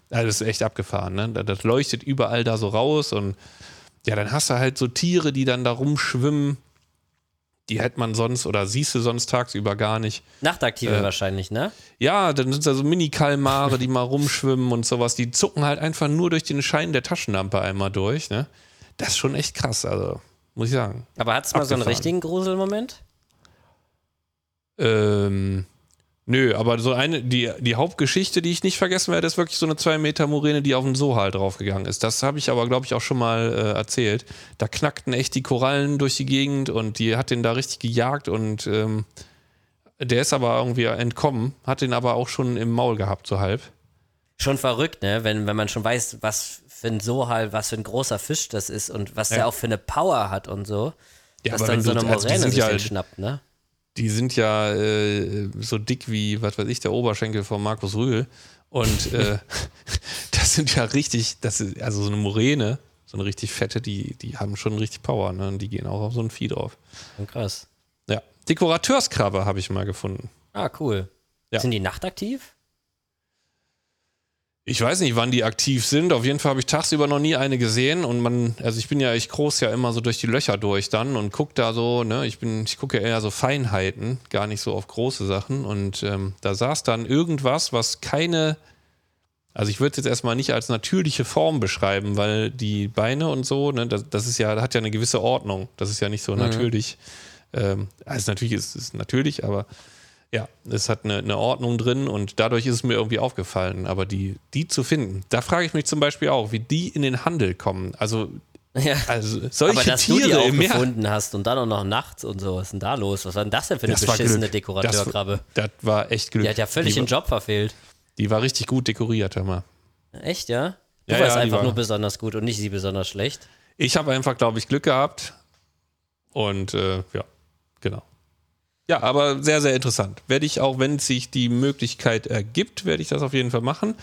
Speaker 3: also das ist echt abgefahren, ne? Das leuchtet überall da so raus und ja, dann hast du halt so Tiere, die dann da rumschwimmen. Die hätte man sonst oder siehst du sonst tagsüber gar nicht.
Speaker 2: Nachtaktive äh, wahrscheinlich, ne?
Speaker 3: Ja, dann sind da so Mini-Kalmare, die mal rumschwimmen und sowas. Die zucken halt einfach nur durch den Schein der Taschenlampe einmal durch, ne? Das ist schon echt krass, also, muss ich sagen.
Speaker 2: Aber hat es mal so einen richtigen Gruselmoment?
Speaker 3: Ähm, Nö, aber so eine, die, die Hauptgeschichte, die ich nicht vergessen werde, ist wirklich so eine 2 Meter Moräne, die auf den Sohal draufgegangen ist. Das habe ich aber, glaube ich, auch schon mal äh, erzählt. Da knackten echt die Korallen durch die Gegend und die hat den da richtig gejagt und ähm, der ist aber irgendwie entkommen, hat den aber auch schon im Maul gehabt, so halb.
Speaker 2: Schon verrückt, ne? Wenn, wenn man schon weiß, was für ein Sohal, was für ein großer Fisch das ist und was ja. der auch für eine Power hat und so. Ja, dass dann so eine Moräne also sich den schnappt, ne?
Speaker 3: Die sind ja äh, so dick wie, was weiß ich, der Oberschenkel von Markus Rühl. Und äh, das sind ja richtig, das ist also so eine Moräne, so eine richtig fette, die, die haben schon richtig Power, ne? Und die gehen auch auf so ein Vieh drauf.
Speaker 2: Krass.
Speaker 3: Ja. Dekorateurskrabbe habe ich mal gefunden.
Speaker 2: Ah, cool. Ja. Sind die nachtaktiv?
Speaker 3: Ich weiß nicht, wann die aktiv sind. Auf jeden Fall habe ich tagsüber noch nie eine gesehen. Und man, also ich bin ja, ich groß ja immer so durch die Löcher durch dann und gucke da so, ne, ich bin, ich gucke ja eher so Feinheiten, gar nicht so auf große Sachen. Und ähm, da saß dann irgendwas, was keine, also ich würde es jetzt erstmal nicht als natürliche Form beschreiben, weil die Beine und so, ne, das, das ist ja, hat ja eine gewisse Ordnung. Das ist ja nicht so mhm. natürlich. Ähm, also natürlich ist es natürlich, aber ja, es hat eine, eine, Ordnung drin und dadurch ist es mir irgendwie aufgefallen. Aber die, die zu finden, da frage ich mich zum Beispiel auch, wie die in den Handel kommen. Also,
Speaker 2: ja. also solche Aber dass Tiere du die auch gefunden hast und dann auch noch nachts und so, was ist denn da los? Was war denn das denn für eine das beschissene Dekorateurkrabbe?
Speaker 3: Das, das, war echt Glück.
Speaker 2: Die hat ja völlig die den Job verfehlt.
Speaker 3: Die war richtig gut dekoriert, hör mal.
Speaker 2: Echt, ja? Du
Speaker 3: ja,
Speaker 2: warst
Speaker 3: ja,
Speaker 2: einfach nur besonders gut und nicht sie besonders schlecht.
Speaker 3: Ich habe einfach, glaube ich, Glück gehabt. Und äh, ja, genau. Ja, aber sehr, sehr interessant. Werde ich auch, wenn sich die Möglichkeit ergibt, werde ich das auf jeden Fall machen.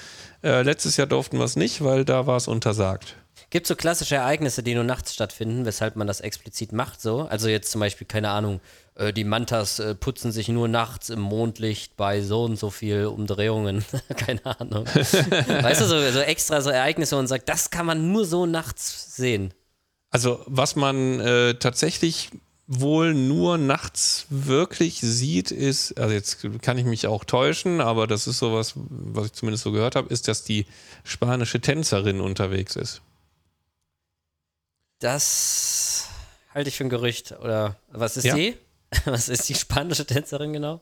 Speaker 3: Äh, letztes Jahr durften wir es nicht, weil da war es untersagt.
Speaker 2: Gibt es so klassische Ereignisse, die nur nachts stattfinden, weshalb man das explizit macht so? Also jetzt zum Beispiel, keine Ahnung, äh, die Mantas äh, putzen sich nur nachts im Mondlicht bei so und so viel Umdrehungen. keine Ahnung. weißt du, so, so extra so Ereignisse und sagt, das kann man nur so nachts sehen.
Speaker 3: Also was man äh, tatsächlich wohl nur nachts wirklich sieht, ist, also jetzt kann ich mich auch täuschen, aber das ist sowas, was ich zumindest so gehört habe, ist, dass die spanische Tänzerin unterwegs ist.
Speaker 2: Das halte ich für ein Gerücht. Oder was ist ja. die? Was ist die spanische Tänzerin genau?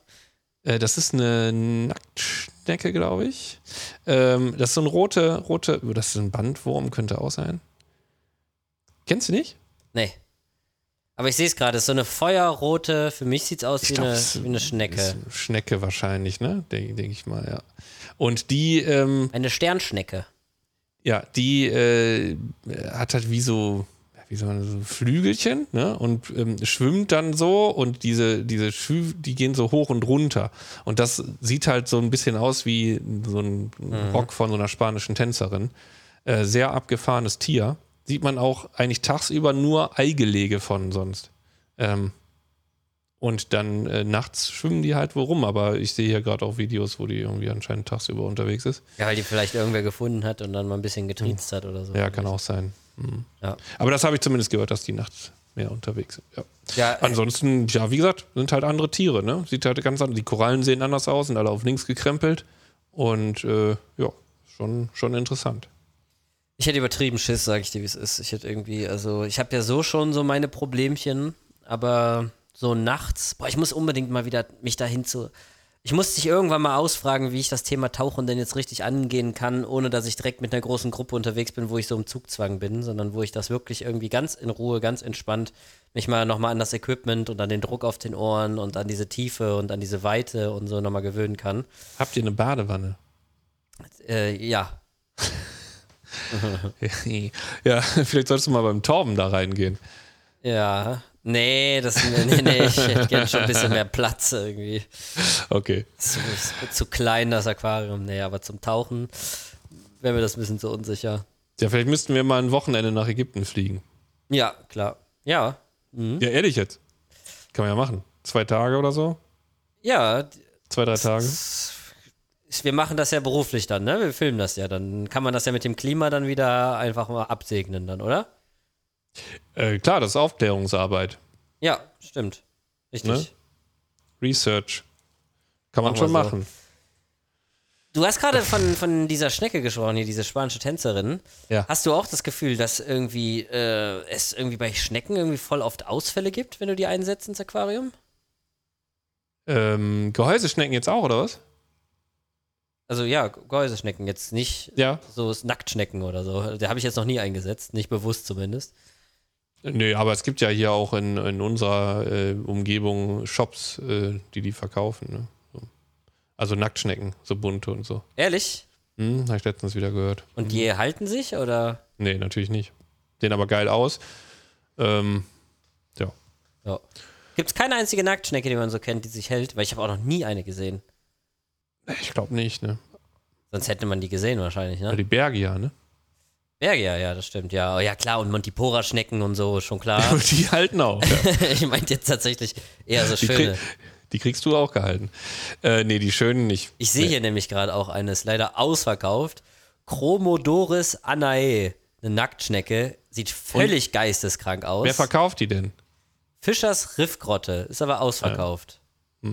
Speaker 3: Äh, das ist eine Nackt Nachtschnecke, glaube ich. Ähm, das ist so ein rote, rote, das ist ein Bandwurm, könnte auch sein. Kennst du nicht?
Speaker 2: Nee. Aber ich sehe es gerade, es ist so eine feuerrote, für mich sieht es aus wie,
Speaker 3: glaub,
Speaker 2: eine, wie eine Schnecke.
Speaker 3: Schnecke wahrscheinlich, ne? Denke denk ich mal, ja. Und die, ähm,
Speaker 2: Eine Sternschnecke.
Speaker 3: ja, die äh, hat halt wie so, wie soll man so Flügelchen, ne? Und ähm, schwimmt dann so und diese, diese Schü die gehen so hoch und runter. Und das sieht halt so ein bisschen aus wie so ein Rock von so einer spanischen Tänzerin. Äh, sehr abgefahrenes Tier. Sieht man auch eigentlich tagsüber nur Eigelege von sonst. Ähm, und dann äh, nachts schwimmen die halt wo rum, aber ich sehe hier gerade auch Videos, wo die irgendwie anscheinend tagsüber unterwegs ist.
Speaker 2: Ja, weil die vielleicht irgendwer gefunden hat und dann mal ein bisschen getriezt hat oder so.
Speaker 3: Ja, kann auch sein. Mhm.
Speaker 2: Ja.
Speaker 3: Aber das habe ich zumindest gehört, dass die nachts mehr unterwegs sind. Ja.
Speaker 2: Ja, äh,
Speaker 3: Ansonsten, ja, wie gesagt, sind halt andere Tiere, ne? Sieht halt ganz anders. Die Korallen sehen anders aus, sind alle auf links gekrempelt. Und äh, ja, schon, schon interessant.
Speaker 2: Ich hätte übertrieben Schiss, sage ich dir, wie es ist. Ich hätte irgendwie, also ich habe ja so schon so meine Problemchen, aber so nachts, boah, ich muss unbedingt mal wieder mich dahin zu. Ich muss dich irgendwann mal ausfragen, wie ich das Thema Tauchen denn jetzt richtig angehen kann, ohne dass ich direkt mit einer großen Gruppe unterwegs bin, wo ich so im Zugzwang bin, sondern wo ich das wirklich irgendwie ganz in Ruhe, ganz entspannt mich mal nochmal an das Equipment und an den Druck auf den Ohren und an diese Tiefe und an diese Weite und so nochmal gewöhnen kann.
Speaker 3: Habt ihr eine Badewanne?
Speaker 2: Äh, ja,
Speaker 3: ja, vielleicht solltest du mal beim Torben da reingehen.
Speaker 2: Ja, nee, das, nee, nee, ich hätte gerne schon ein bisschen mehr Platz irgendwie.
Speaker 3: Okay.
Speaker 2: Zu, zu klein das Aquarium, nee, aber zum Tauchen wäre mir das ein bisschen zu unsicher.
Speaker 3: Ja, vielleicht müssten wir mal ein Wochenende nach Ägypten fliegen.
Speaker 2: Ja, klar. Ja,
Speaker 3: Ja, ehrlich jetzt. Kann man ja machen. Zwei Tage oder so?
Speaker 2: ja,
Speaker 3: Zwei, drei Tage?
Speaker 2: Wir machen das ja beruflich dann, ne? Wir filmen das ja, dann kann man das ja mit dem Klima dann wieder einfach mal absegnen dann, oder?
Speaker 3: Äh, klar, das ist Aufklärungsarbeit.
Speaker 2: Ja, stimmt. Richtig.
Speaker 3: Ne? Research. Kann man
Speaker 2: Machen
Speaker 3: schon
Speaker 2: so.
Speaker 3: machen.
Speaker 2: Du hast gerade von, von dieser Schnecke gesprochen, hier, diese spanische Tänzerin.
Speaker 3: Ja.
Speaker 2: Hast du auch das Gefühl, dass irgendwie äh, es irgendwie bei Schnecken irgendwie voll oft Ausfälle gibt, wenn du die einsetzt ins Aquarium?
Speaker 3: Ähm, Gehäuseschnecken jetzt auch, oder was?
Speaker 2: Also ja, Gehäuseschnecken, jetzt nicht
Speaker 3: Ja.
Speaker 2: so Nacktschnecken oder so. Der habe ich jetzt noch nie eingesetzt, nicht bewusst zumindest.
Speaker 3: Nö, aber es gibt ja hier auch in, in unserer äh, Umgebung Shops, äh, die die verkaufen. Ne? So. Also Nacktschnecken, so bunte und so.
Speaker 2: Ehrlich?
Speaker 3: Hm, habe ich letztens wieder gehört.
Speaker 2: Und die halten sich oder?
Speaker 3: Nee, natürlich nicht. Sehen aber geil aus. Ähm, ja.
Speaker 2: Ja. Gibt es keine einzige Nacktschnecke, die man so kennt, die sich hält? Weil ich habe auch noch nie eine gesehen.
Speaker 3: Ich glaube nicht, ne?
Speaker 2: Sonst hätte man die gesehen wahrscheinlich,
Speaker 3: Ja,
Speaker 2: ne?
Speaker 3: die Bergier, ne?
Speaker 2: Bergia, ja, das stimmt, ja. Oh, ja, klar, und Montipora-Schnecken und so, schon klar.
Speaker 3: die halten auch. Ja.
Speaker 2: ich meinte jetzt tatsächlich eher so
Speaker 3: Die,
Speaker 2: schöne.
Speaker 3: krieg, die kriegst du auch gehalten. Äh, nee, die schönen nicht.
Speaker 2: Ich sehe
Speaker 3: nee.
Speaker 2: hier nämlich gerade auch eines, leider ausverkauft. Chromodoris anae. Eine Nacktschnecke. Sieht völlig geisteskrank aus.
Speaker 3: Wer verkauft die denn?
Speaker 2: Fischers Riffgrotte. Ist aber ausverkauft.
Speaker 3: Ja,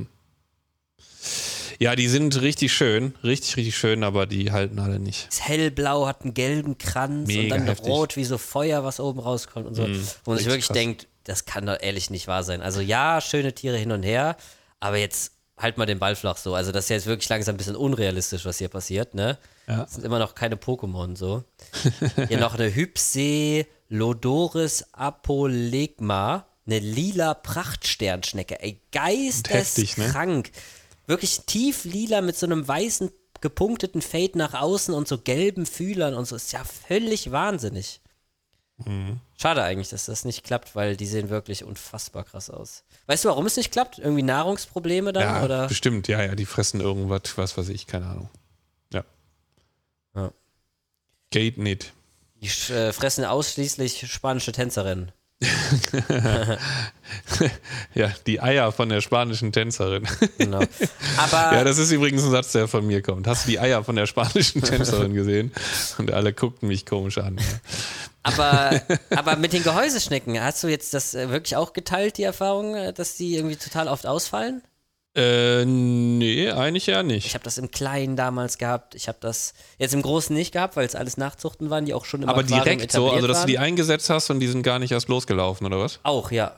Speaker 3: die sind richtig schön. Richtig, richtig schön, aber die halten alle nicht.
Speaker 2: Ist hellblau, hat einen gelben Kranz und
Speaker 3: Mega
Speaker 2: dann
Speaker 3: heftig.
Speaker 2: rot wie so Feuer, was oben rauskommt und so.
Speaker 3: Mhm,
Speaker 2: Wo man sich wirklich
Speaker 3: krass.
Speaker 2: denkt, das kann doch ehrlich nicht wahr sein. Also ja, schöne Tiere hin und her, aber jetzt halt mal den Ball flach so. Also das ist jetzt wirklich langsam ein bisschen unrealistisch, was hier passiert, ne?
Speaker 3: Ja.
Speaker 2: Das sind immer noch keine Pokémon so. Hier noch eine Hypselodoris apolegma, eine lila Prachtsternschnecke. Ey,
Speaker 3: Heftig, ne?
Speaker 2: Wirklich tief lila mit so einem weißen gepunkteten Fade nach außen und so gelben Fühlern und so. Ist ja völlig wahnsinnig.
Speaker 3: Mhm.
Speaker 2: Schade eigentlich, dass das nicht klappt, weil die sehen wirklich unfassbar krass aus. Weißt du, warum es nicht klappt? Irgendwie Nahrungsprobleme dann?
Speaker 3: Ja,
Speaker 2: oder?
Speaker 3: bestimmt. Ja, ja, die fressen irgendwas, was weiß ich, keine Ahnung. Ja.
Speaker 2: Ja.
Speaker 3: Geht nicht.
Speaker 2: Die äh, fressen ausschließlich spanische Tänzerinnen.
Speaker 3: Ja, die Eier von der spanischen Tänzerin.
Speaker 2: Genau. Aber
Speaker 3: Ja, das ist übrigens ein Satz, der von mir kommt. Hast du die Eier von der spanischen Tänzerin gesehen? Und alle guckten mich komisch an.
Speaker 2: Aber, aber mit den Gehäuseschnecken, hast du jetzt das äh, wirklich auch geteilt, die Erfahrung, äh, dass die irgendwie total oft ausfallen?
Speaker 3: Äh, nee, eigentlich ja
Speaker 2: Ich
Speaker 3: nicht.
Speaker 2: habe das im Kleinen damals gehabt. Ich habe das jetzt im Großen nicht gehabt, weil es alles Nachzuchten waren, die auch schon im
Speaker 3: Aber
Speaker 2: Aquarium
Speaker 3: direkt so, also dass du die
Speaker 2: waren.
Speaker 3: eingesetzt hast und die sind gar nicht erst losgelaufen, oder was?
Speaker 2: Auch, ja.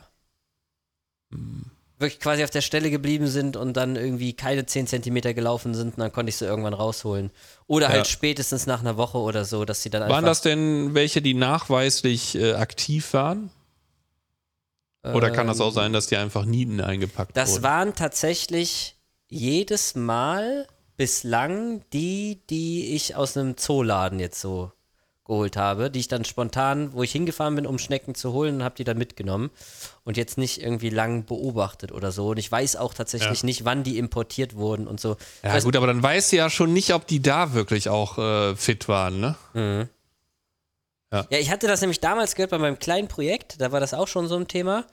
Speaker 2: wirklich quasi auf der Stelle geblieben sind und dann irgendwie keine 10 Zentimeter gelaufen sind und dann konnte ich sie irgendwann rausholen. Oder halt
Speaker 3: Ja.
Speaker 2: spätestens nach einer Woche oder so, dass sie dann einfach.
Speaker 3: Waren das denn welche, die nachweislich äh, aktiv waren? Oder kann das auch sein, dass die einfach Nieten eingepackt
Speaker 2: Das
Speaker 3: wurden?
Speaker 2: waren tatsächlich jedes Mal bislang die, die ich aus einem Zooladen jetzt so geholt habe, die ich dann spontan, wo ich hingefahren bin, um Schnecken zu holen, und habe die dann mitgenommen und jetzt nicht irgendwie lang beobachtet oder so. Und ich weiß auch tatsächlich
Speaker 3: Ja.
Speaker 2: nicht, wann die importiert wurden und so.
Speaker 3: Ja,
Speaker 2: weiß-
Speaker 3: gut, aber dann weißt du ja schon nicht, ob die da wirklich auch äh, fit waren, ne?
Speaker 2: Ja, ich hatte das nämlich damals gehört bei meinem kleinen Projekt, da war das auch schon so ein Thema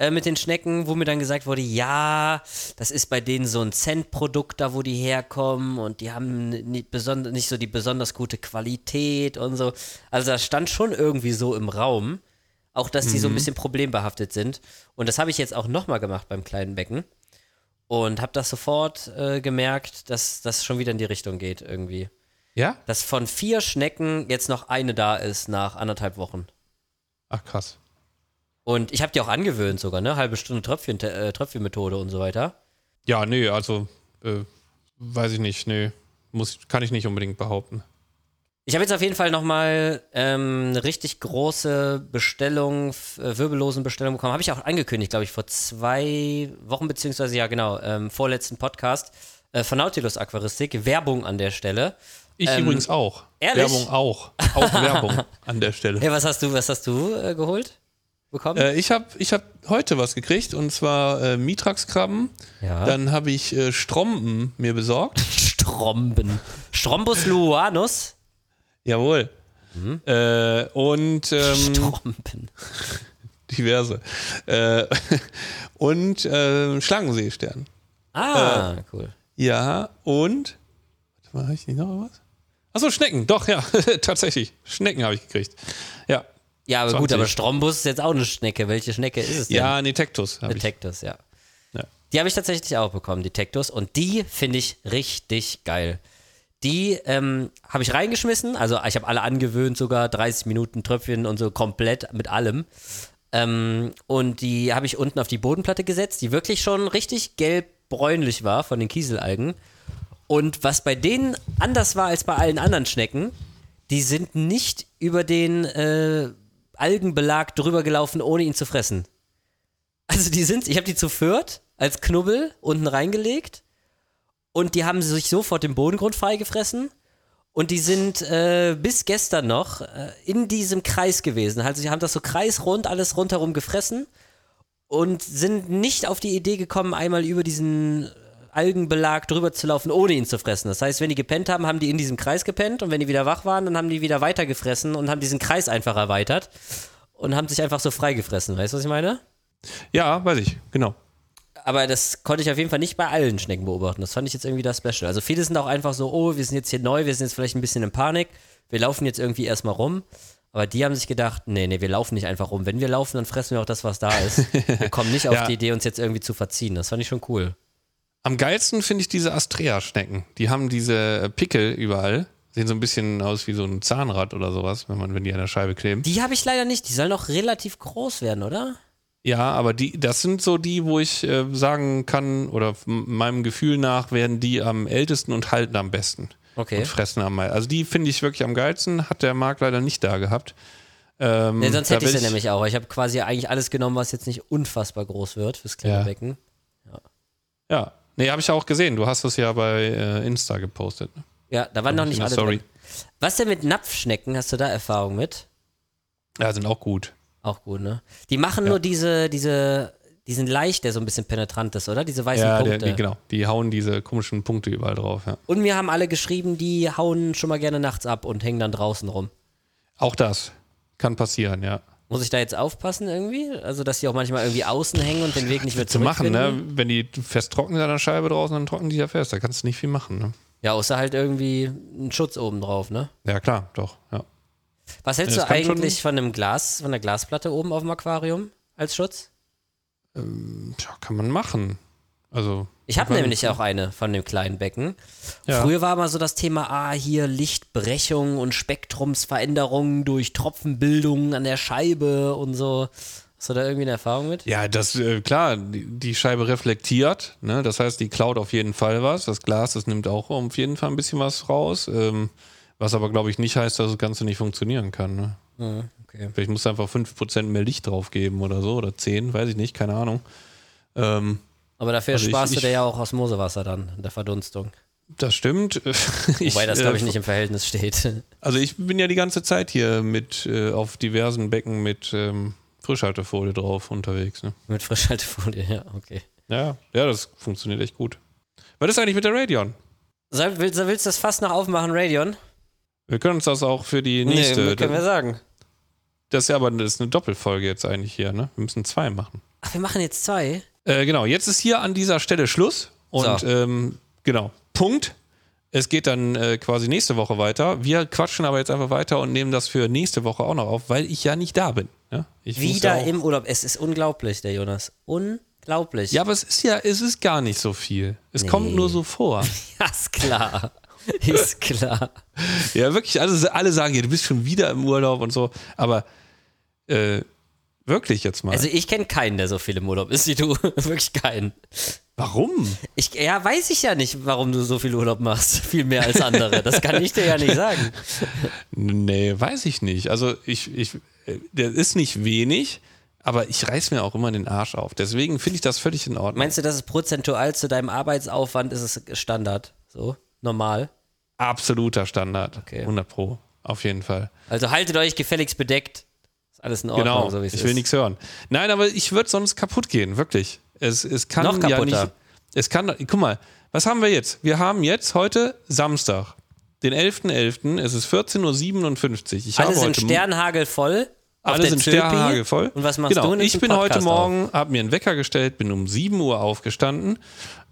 Speaker 2: äh, mit den Schnecken, wo mir dann gesagt wurde, ja, das ist bei denen so ein Cent-Produkt da, wo die herkommen und die haben nicht, besonder, nicht so die besonders gute Qualität und so. Also das stand schon irgendwie so im Raum, auch dass die so ein bisschen problembehaftet sind. Und das habe ich jetzt auch nochmal gemacht beim kleinen Becken und habe das sofort äh, gemerkt, dass das schon wieder in die Richtung geht irgendwie.
Speaker 3: Ja?
Speaker 2: Dass von vier Schnecken jetzt noch eine da ist nach anderthalb Wochen.
Speaker 3: Ach, krass.
Speaker 2: Und ich habe die auch angewöhnt sogar, ne? Halbe Stunde Tröpfchen, äh, Tröpfchenmethode und so weiter.
Speaker 3: Ja, nee, also, äh, weiß ich nicht, nee. Muss, kann ich nicht unbedingt behaupten.
Speaker 2: Ich habe jetzt auf jeden Fall nochmal ähm, eine richtig große Bestellung, äh, wirbellosen Bestellung bekommen. Habe ich auch angekündigt, glaube ich, vor zwei Wochen, beziehungsweise ja, genau, ähm, vorletzten Podcast äh, von Nautilus Aquaristik. Werbung an der Stelle.
Speaker 3: Ich
Speaker 2: Ähm,
Speaker 3: übrigens auch.
Speaker 2: ehrlich?
Speaker 3: Werbung auch. Auch Werbung an der Stelle.
Speaker 2: Hey, was hast du, was hast du äh, geholt? Bekommen?
Speaker 3: Äh, ich habe ich hab heute was gekriegt und zwar äh, Mitrax-Krabben.
Speaker 2: ja.
Speaker 3: Dann habe ich äh, Stromben mir besorgt.
Speaker 2: Stromben. Strombus luanus.
Speaker 3: Jawohl. Äh, und ähm,
Speaker 2: Stromben.
Speaker 3: diverse. Äh, und äh, Schlangenseestern.
Speaker 2: Ah, cool.
Speaker 3: Ja, und. Warte mal, habe ich nicht noch was? Achso, Schnecken, doch, ja, tatsächlich. Schnecken habe ich gekriegt. Ja.
Speaker 2: Ja, aber gut,
Speaker 3: 20.
Speaker 2: aber Strombus ist jetzt auch eine Schnecke. Welche Schnecke ist es denn?
Speaker 3: Ja, nee, Tektus
Speaker 2: Eine
Speaker 3: ich.
Speaker 2: Tectus, ja.
Speaker 3: Ja.
Speaker 2: Die habe ich tatsächlich auch bekommen, die Tectus. Und die finde ich richtig geil. Die ähm, habe ich reingeschmissen. Also ich habe alle angewöhnt, sogar 30 Minuten Tröpfchen und so komplett mit allem. Ähm, und die habe ich unten auf die Bodenplatte gesetzt, die wirklich schon richtig gelb-bräunlich war von den Kieselalgen. Und was bei denen anders war als bei allen anderen Schnecken, die sind nicht über den äh, Algenbelag drüber gelaufen, ohne ihn zu fressen. Also die sind, ich habe die zu viert als Knubbel unten reingelegt und die haben sich sofort den Bodengrund freigefressen und die sind äh, bis gestern noch äh, in diesem Kreis gewesen. Also sie haben das so kreisrund alles rundherum gefressen und sind nicht auf die Idee gekommen, einmal über diesen Algenbelag drüber zu laufen, ohne ihn zu fressen. Das heißt, wenn die gepennt haben, haben die in diesem Kreis gepennt und wenn die wieder wach waren, dann haben die wieder weiter gefressen und haben diesen Kreis einfach erweitert und haben sich einfach so freigefressen. Weißt du, was ich meine?
Speaker 3: Ja, weiß ich, genau.
Speaker 2: Aber das konnte ich auf jeden Fall nicht bei allen Schnecken beobachten. Das fand ich jetzt irgendwie das Special. Also viele sind auch einfach so, oh, wir sind jetzt hier neu, wir sind jetzt vielleicht ein bisschen in Panik, wir laufen jetzt irgendwie erstmal rum. Aber die haben sich gedacht, nee, nee, wir laufen nicht einfach rum. Wenn wir laufen, dann fressen wir auch das, was da ist. Wir kommen nicht auf
Speaker 3: Ja.
Speaker 2: die Idee, uns jetzt irgendwie zu verziehen. Das fand ich schon cool.
Speaker 3: Am geilsten finde ich diese Astrea-Schnecken. Die haben diese Pickel überall. Sehen so ein bisschen aus wie so ein Zahnrad oder sowas, wenn man, wenn die an der Scheibe kleben.
Speaker 2: Die habe ich leider nicht. Die sollen auch relativ groß werden, oder?
Speaker 3: Ja, aber die, das sind so die, wo ich äh, sagen kann, oder meinem Gefühl nach werden die am ältesten und halten am besten.
Speaker 2: Okay.
Speaker 3: Und fressen am meisten. Also die finde ich wirklich am geilsten, hat der Marc leider nicht da gehabt. Ähm,
Speaker 2: Nee, sonst hätte ich sie nämlich auch. Ich habe quasi eigentlich alles genommen, was jetzt nicht unfassbar groß wird fürs kleine
Speaker 3: Ja.
Speaker 2: Becken.
Speaker 3: Ja, nee, habe ich auch gesehen. Du hast das ja bei äh, Insta gepostet. ne?
Speaker 2: Ja, da waren noch nicht alle
Speaker 3: Sorry.
Speaker 2: Was denn mit Napfschnecken? Hast du da Erfahrung mit?
Speaker 3: Ja, sind auch gut.
Speaker 2: Auch gut, ne? Die machen
Speaker 3: Ja.
Speaker 2: nur diese, diese, diesen Leicht, der so ein bisschen penetrant ist, oder? Diese weißen
Speaker 3: Ja, der,
Speaker 2: Punkte.
Speaker 3: die, genau. Die hauen diese komischen Punkte überall drauf. Ja.
Speaker 2: Und mir haben alle geschrieben, die hauen schon mal gerne nachts ab und hängen dann draußen rum.
Speaker 3: Auch das kann passieren, ja.
Speaker 2: Muss ich da jetzt aufpassen irgendwie? Also, dass die auch manchmal irgendwie außen hängen und den Weg nicht mehr
Speaker 3: Zu machen, ne? Wenn die fest trocken sind an der Scheibe draußen, dann trocknen die ja fest. Da kannst du nicht viel machen, ne?
Speaker 2: Ja, außer halt irgendwie ein Schutz oben drauf, ne?
Speaker 3: Ja, klar, doch, ja.
Speaker 2: Was hältst
Speaker 3: Ja,
Speaker 2: du
Speaker 3: kann schon-
Speaker 2: eigentlich von einem Glas, von der Glasplatte oben auf dem Aquarium als Schutz?
Speaker 3: Tja, kann man machen. Also.
Speaker 2: Ich habe nämlich auch eine von dem kleinen Becken.
Speaker 3: Ja.
Speaker 2: Früher war mal so das Thema, ah, hier Lichtbrechung und Spektrumsveränderungen durch Tropfenbildung an der Scheibe und so. Hast du da irgendwie eine Erfahrung mit?
Speaker 3: Ja, das, äh, klar, die, die Scheibe reflektiert, ne? das heißt, die klaut auf jeden Fall was. Das Glas, das nimmt auch auf jeden Fall ein bisschen was raus. Ähm, was aber, glaube ich, nicht heißt, dass das Ganze nicht funktionieren kann. Ne?
Speaker 2: Mhm, okay.
Speaker 3: Vielleicht musst du einfach 5% mehr Licht drauf geben oder so, oder 10, weiß ich nicht, keine Ahnung. Ähm,
Speaker 2: Aber dafür
Speaker 3: Also ich-
Speaker 2: sparst du
Speaker 3: ich-
Speaker 2: dir ja auch Osmosewasser dann, in der Verdunstung.
Speaker 3: das stimmt.
Speaker 2: Wobei das, glaube ich,
Speaker 3: äh,
Speaker 2: nicht im Verhältnis steht.
Speaker 3: Also ich bin ja die ganze Zeit hier mit äh, auf diversen Becken mit ähm, Frischhaltefolie drauf unterwegs. Ne?
Speaker 2: Mit Frischhaltefolie, ja, okay.
Speaker 3: Ja, ja, das funktioniert echt gut. Was ist eigentlich mit der Radeon?
Speaker 2: Soll, willst, willst du das fast noch aufmachen, Radion?
Speaker 3: Wir können uns das auch für die nächste.
Speaker 2: Nee, können wir sagen.
Speaker 3: das ist ja aber das ist eine Doppelfolge jetzt eigentlich hier, ne? Wir müssen zwei machen.
Speaker 2: Ach, wir machen jetzt zwei?
Speaker 3: Äh, genau, jetzt ist hier an dieser Stelle Schluss. Und
Speaker 2: So.
Speaker 3: ähm, genau, Punkt. Es geht dann äh, quasi nächste Woche weiter. Wir quatschen aber jetzt einfach weiter und nehmen das für nächste Woche auch noch auf, weil ich ja nicht da bin. Ja?
Speaker 2: Wieder
Speaker 3: ja auch,
Speaker 2: im Urlaub. Es ist unglaublich, der Jonas. Unglaublich.
Speaker 3: Ja, aber es ist ja, es ist gar nicht so viel. Es
Speaker 2: Nee.
Speaker 3: kommt nur so vor.
Speaker 2: Ja, ist klar. ist klar.
Speaker 3: ja, wirklich, also alle sagen ja, du bist schon wieder im Urlaub und so. Aber äh, wirklich jetzt mal.
Speaker 2: Also ich kenne keinen, der so viel im Urlaub ist wie du. Wirklich keinen.
Speaker 3: Warum?
Speaker 2: Ich, ja, weiß ich ja nicht, warum du so viel Urlaub machst. Viel mehr als andere. Das kann ich dir ja nicht sagen.
Speaker 3: Nee, weiß ich nicht. Also ich, ich, äh, der ist nicht wenig, aber ich reiß mir auch immer den Arsch auf. Deswegen finde ich das völlig in Ordnung.
Speaker 2: Meinst du, das ist prozentual zu deinem Arbeitsaufwand, ist es Standard? So? Normal?
Speaker 3: Absoluter Standard.
Speaker 2: Okay.
Speaker 3: 100 Pro. Auf jeden Fall.
Speaker 2: Also haltet euch gefälligst bedeckt. Ist alles in Ordnung,
Speaker 3: Genau.
Speaker 2: so wie es
Speaker 3: ich
Speaker 2: ist.
Speaker 3: will nichts hören. Nein, aber ich würde sonst kaputt gehen, wirklich. Es, es kann
Speaker 2: Noch
Speaker 3: ja
Speaker 2: kaputter.
Speaker 3: nicht. Es kann. Guck mal, was haben wir jetzt? Wir haben jetzt heute Samstag, den 11.11. Es ist 14.57 Uhr. Ich
Speaker 2: Alle
Speaker 3: habe
Speaker 2: sind
Speaker 3: heute
Speaker 2: Sternhagel voll.
Speaker 3: Alle sind
Speaker 2: Zöpi.
Speaker 3: sternhagelvoll.
Speaker 2: Und was machst
Speaker 3: genau.
Speaker 2: du? Nimmst
Speaker 3: Ich bin heute
Speaker 2: Podcast auf.
Speaker 3: Morgen, habe mir einen Wecker gestellt, bin um 7 Uhr aufgestanden,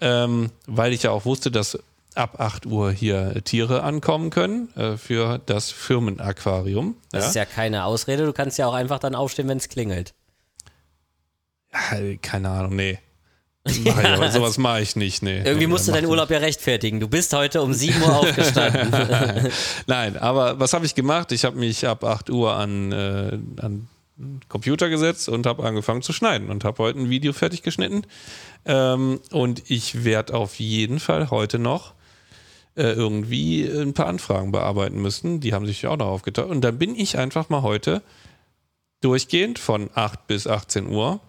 Speaker 3: ähm, weil ich ja auch wusste, dass ab 8 Uhr hier Tiere ankommen können äh, für das Firmenaquarium.
Speaker 2: Das
Speaker 3: Ja?
Speaker 2: ist ja keine Ausrede. Du kannst ja auch einfach dann aufstehen, wenn es klingelt.
Speaker 3: Keine Ahnung, nee. Mach ich, aber sowas mache ich nicht, nee.
Speaker 2: Irgendwie musst du deinen
Speaker 3: ich
Speaker 2: Urlaub ja rechtfertigen. Du bist heute um 7 Uhr aufgestanden.
Speaker 3: Nein, aber was habe ich gemacht? Ich habe mich ab 8 Uhr an, äh, an den Computer gesetzt und habe angefangen zu schneiden und habe heute ein Video fertig geschnitten. Ähm, und ich werde auf jeden Fall heute noch äh, irgendwie ein paar Anfragen bearbeiten müssen. Die haben sich ja auch noch aufgeteilt. Und dann bin ich einfach mal heute durchgehend von 8 bis 18 Uhr,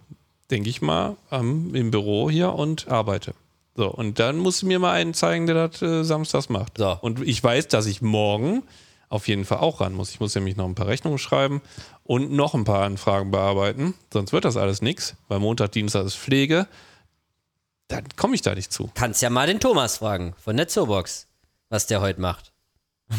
Speaker 3: denke ich mal, am, im Büro hier und arbeite. So, und dann musst du mir mal einen zeigen, der das äh, samstags macht.
Speaker 2: So.
Speaker 3: Und ich weiß, dass ich morgen auf jeden Fall auch ran muss. Ich muss nämlich noch ein paar Rechnungen schreiben und noch ein paar Anfragen bearbeiten. Sonst wird das alles nichts, weil Montag, Dienstag ist Pflege. Dann komme ich da nicht zu.
Speaker 2: Kannst ja mal den Thomas fragen von der Zoobox, was der heute macht.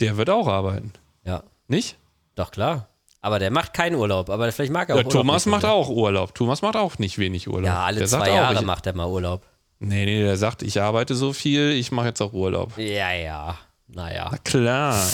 Speaker 3: Der wird auch arbeiten.
Speaker 2: Ja,
Speaker 3: Nicht?
Speaker 2: doch klar. Aber der macht keinen Urlaub. Aber vielleicht mag er auch
Speaker 3: Ja,
Speaker 2: Urlaub
Speaker 3: Thomas
Speaker 2: nicht
Speaker 3: macht auch Urlaub. Thomas macht auch nicht wenig Urlaub.
Speaker 2: Ja, alle
Speaker 3: der sagt
Speaker 2: zwei
Speaker 3: auch,
Speaker 2: Jahre
Speaker 3: ich,
Speaker 2: macht er mal Urlaub.
Speaker 3: Nee, nee, der sagt, ich arbeite so viel, ich mache jetzt auch Urlaub.
Speaker 2: Ja, ja. Naja.
Speaker 3: Klar.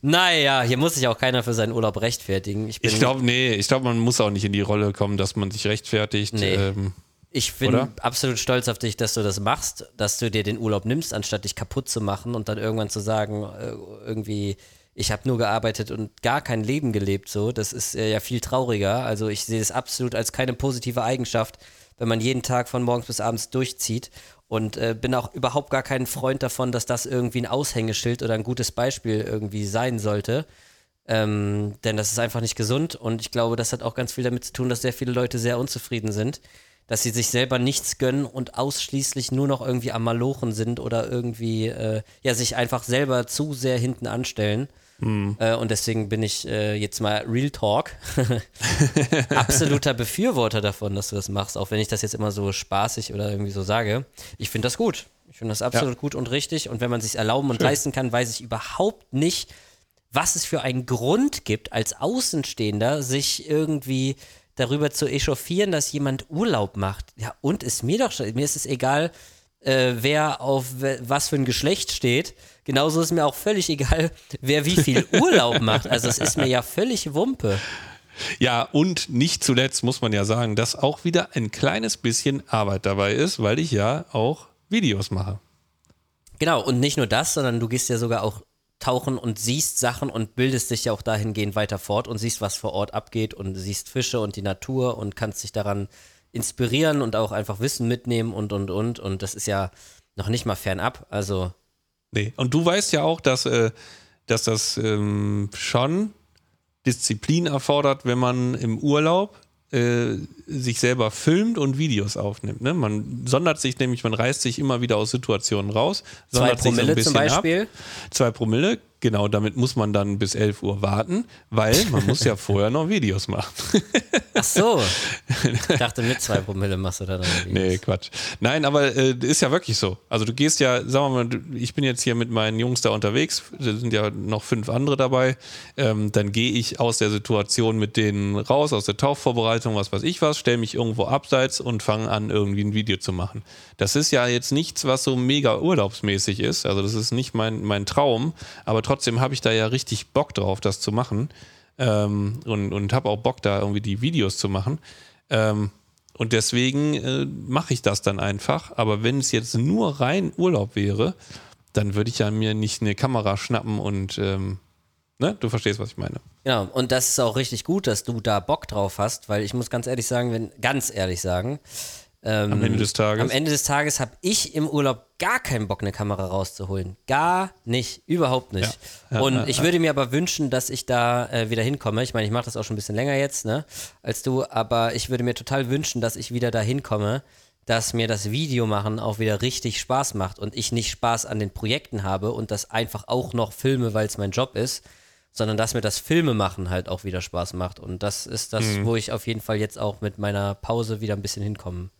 Speaker 2: Naja, hier muss sich auch keiner für seinen Urlaub rechtfertigen. Ich,
Speaker 3: Ich glaube, nee, ich glaube, man muss auch nicht in die Rolle kommen, dass man sich rechtfertigt.
Speaker 2: Nee.
Speaker 3: Ähm,
Speaker 2: ich bin
Speaker 3: oder?
Speaker 2: absolut stolz auf dich, dass du das machst, dass du dir den Urlaub nimmst, anstatt dich kaputt zu machen und dann irgendwann zu sagen, äh, irgendwie, ich habe nur gearbeitet und gar kein Leben gelebt. So, das ist äh, ja viel trauriger. Also ich sehe es absolut als keine positive Eigenschaft, wenn man jeden Tag von morgens bis abends durchzieht. Und äh, bin auch überhaupt gar kein Freund davon, dass das irgendwie ein Aushängeschild oder ein gutes Beispiel irgendwie sein sollte. Ähm, denn das ist einfach nicht gesund und ich glaube, das hat auch ganz viel damit zu tun, dass sehr viele Leute sehr unzufrieden sind, dass sie sich selber nichts gönnen und ausschließlich nur noch irgendwie am Malochen sind oder irgendwie äh, ja sich einfach selber zu sehr hinten anstellen. Äh, und deswegen bin ich äh, jetzt mal Real Talk absoluter Befürworter davon, dass du das machst, auch wenn ich das jetzt immer so spaßig oder irgendwie so sage. Ich finde das gut. Ich finde das absolut gut und richtig. Und wenn man sich erlauben und leisten kann, weiß ich überhaupt nicht, was es für einen Grund gibt, als Außenstehender sich irgendwie darüber zu echauffieren, dass jemand Urlaub macht. Ja, und ist mir doch schon, mir ist es egal, äh, wer auf was für ein Geschlecht steht. Genauso ist mir auch völlig egal, wer wie viel Urlaub macht. Also es ist mir ja völlig Wumpe.
Speaker 3: Ja, und nicht zuletzt muss man ja sagen, dass auch wieder ein kleines bisschen Arbeit dabei ist, weil ich ja auch Videos mache.
Speaker 2: Genau, und nicht nur das, sondern du gehst ja sogar auch abtauchen und siehst Sachen und bildest dich ja auch dahingehend weiter fort und siehst, was vor Ort abgeht und siehst Fische und die Natur und kannst dich daran inspirieren und auch einfach Wissen mitnehmen und und und. Und das ist ja noch nicht mal fernab. Also.
Speaker 3: Nee. Und du weißt ja auch, dass, äh, dass das ähm, schon Disziplin erfordert, wenn man im Urlaub äh, sich selber filmt und Videos aufnimmt. Ne? Man sondert sich nämlich, man reißt sich immer wieder aus Situationen raus.
Speaker 2: Zwei Promille so zum Beispiel. Ab.
Speaker 3: Zwei Promille, genau, damit muss man dann bis 11 Uhr warten, weil man muss ja vorher noch Videos machen.
Speaker 2: Ach so. Ich dachte, mit zwei Promille machst du da dann Videos.
Speaker 3: Nee, Quatsch. Nein, aber äh, ist ja wirklich so. Also du gehst ja, sagen wir mal, ich bin jetzt hier mit meinen Jungs da unterwegs, da sind ja noch fünf andere dabei, ähm, dann gehe ich aus der Situation mit denen raus, aus der Tauchvorbereitung, was weiß ich was, stelle mich irgendwo abseits und fange an, irgendwie ein Video zu machen. Das ist ja jetzt nichts, was so mega urlaubsmäßig ist, also das ist nicht mein, mein Traum, aber trotzdem trotzdem habe ich da ja richtig Bock drauf, das zu machen. Ähm, und und habe auch Bock, da irgendwie die Videos zu machen. Ähm, und deswegen äh, mache ich das dann einfach. Aber wenn es jetzt nur rein Urlaub wäre, dann würde ich ja mir nicht eine Kamera schnappen und ähm, ne? du verstehst, was ich meine.
Speaker 2: Genau, und das ist auch richtig gut, dass du da Bock drauf hast, weil ich muss ganz ehrlich sagen, wenn, ganz ehrlich sagen,
Speaker 3: ähm, am Ende des Tages.
Speaker 2: Am Ende des Tages habe ich im Urlaub gar keinen Bock, eine Kamera rauszuholen. Gar nicht. Überhaupt nicht. Ja, ja, und ja, ich würde mir aber wünschen, dass ich da äh, wieder hinkomme. Ich meine, ich mache das auch schon ein bisschen länger jetzt, ne, als du, aber ich würde mir total wünschen, dass ich wieder da hinkomme, dass mir das Videomachen auch wieder richtig Spaß macht und ich nicht Spaß an den Projekten habe und das einfach auch noch filme, weil es mein Job ist, sondern dass mir das Filmemachen halt auch wieder Spaß macht. Und das ist das, mhm. wo ich auf jeden Fall jetzt auch mit meiner Pause wieder ein bisschen hinkommen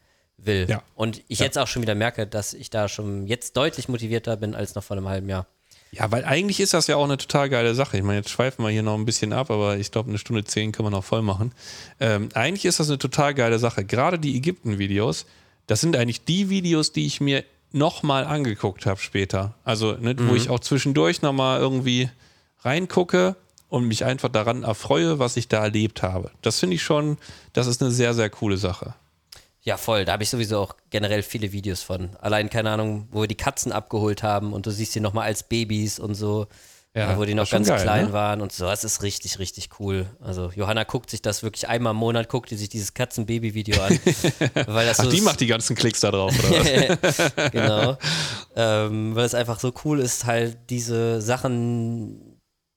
Speaker 2: will. Ja. Und ich ja. jetzt auch schon wieder merke, dass ich da schon jetzt deutlich motivierter bin als noch vor einem halben Jahr.
Speaker 3: Ja, weil eigentlich ist das ja auch eine total geile Sache. Ich meine, jetzt schweifen wir hier noch ein bisschen ab, aber ich glaube, eine Stunde zehn können wir noch voll machen. Ähm, eigentlich ist das eine total geile Sache. Gerade die Ägypten-Videos, das sind eigentlich die Videos, die ich mir nochmal angeguckt habe später. Also, ne, mhm. wo ich auch zwischendurch nochmal irgendwie reingucke und mich einfach daran erfreue, was ich da erlebt habe. Das finde ich schon, das ist eine sehr, sehr coole Sache.
Speaker 2: Ja, voll. Da habe ich sowieso auch generell viele Videos von. Allein, keine Ahnung, wo wir die Katzen abgeholt haben und du siehst sie nochmal als Babys und so. Ja, wo die noch ganz geil, klein ne? waren und so. Das ist richtig, richtig cool. Also Johanna guckt sich das wirklich einmal im Monat, guckt die sich dieses Katzenbaby-Video an.
Speaker 3: weil das Ach, so die macht die ganzen Klicks da drauf, oder
Speaker 2: genau. Ähm, weil es einfach so cool ist, halt diese Sachen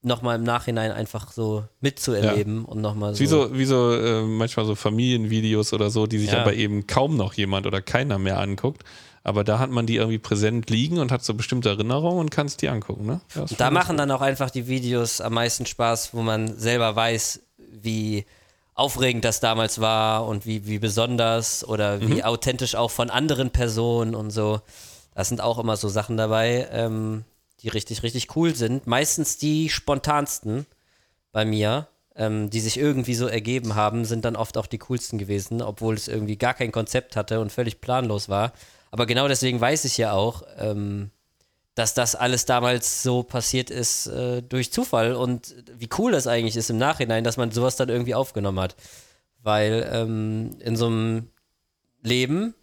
Speaker 2: nochmal im Nachhinein einfach so mitzuerleben ja. und nochmal
Speaker 3: so. Wie so, wie so äh, manchmal so Familienvideos oder so, die sich ja. aber eben kaum noch jemand oder keiner mehr anguckt. Aber da hat man die irgendwie präsent liegen und hat so bestimmte Erinnerungen und kann es die angucken. Ne?
Speaker 2: da machen dann auch einfach die Videos am meisten Spaß, wo man selber weiß, wie aufregend das damals war und wie, wie besonders oder wie mhm. authentisch auch von anderen Personen und so. Das sind auch immer so Sachen dabei. Ähm, die richtig, richtig cool sind. Meistens die spontansten bei mir, ähm, die sich irgendwie so ergeben haben, sind dann oft auch die coolsten gewesen, obwohl es irgendwie gar kein Konzept hatte und völlig planlos war. Aber genau deswegen weiß ich ja auch, ähm, dass das alles damals so passiert ist äh, durch Zufall und wie cool das eigentlich ist im Nachhinein, dass man sowas dann irgendwie aufgenommen hat. Weil ähm, in so einem Leben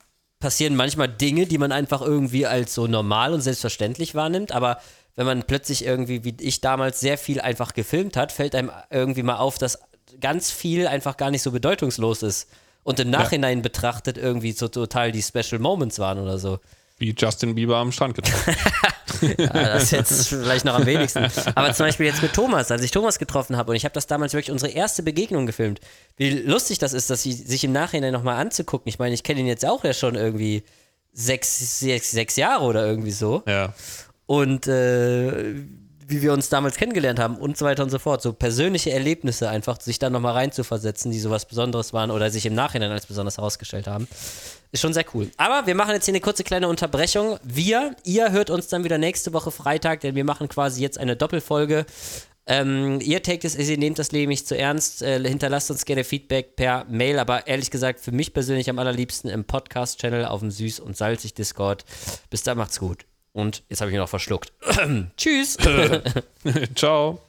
Speaker 2: passieren manchmal Dinge, die man einfach irgendwie als so normal und selbstverständlich wahrnimmt, aber wenn man plötzlich irgendwie, wie ich damals, sehr viel einfach gefilmt hat, fällt einem irgendwie mal auf, dass ganz viel einfach gar nicht so bedeutungslos ist und im Nachhinein ja. betrachtet irgendwie so total die Special Moments waren oder so.
Speaker 3: Wie Justin Bieber am Strand getroffen.
Speaker 2: ja, das ist jetzt vielleicht noch am wenigsten. Aber zum Beispiel jetzt mit Thomas, als ich Thomas getroffen habe und ich habe das damals wirklich unsere erste Begegnung gefilmt. Wie lustig das ist, dass sie sich im Nachhinein nochmal anzugucken. Ich meine, ich kenne ihn jetzt auch ja schon irgendwie sechs, sechs, sechs Jahre oder irgendwie so.
Speaker 3: Ja.
Speaker 2: Und äh, wie wir uns damals kennengelernt haben und so weiter und so fort. So persönliche Erlebnisse einfach, sich da nochmal reinzuversetzen, die sowas Besonderes waren oder sich im Nachhinein als besonders herausgestellt haben. Ist schon sehr cool. Aber wir machen jetzt hier eine kurze kleine Unterbrechung. Wir, ihr hört uns dann wieder nächste Woche Freitag, denn wir machen quasi jetzt eine Doppelfolge. Ähm, ihr taked es, ihr nehmt das Leben nicht zu ernst, äh, hinterlasst uns gerne Feedback per Mail, aber ehrlich gesagt, für mich persönlich am allerliebsten im Podcast-Channel auf dem Süß- und Salzig Discord. Bis dann, macht's gut. Und jetzt habe ich ihn noch verschluckt. Tschüss.
Speaker 3: Ciao.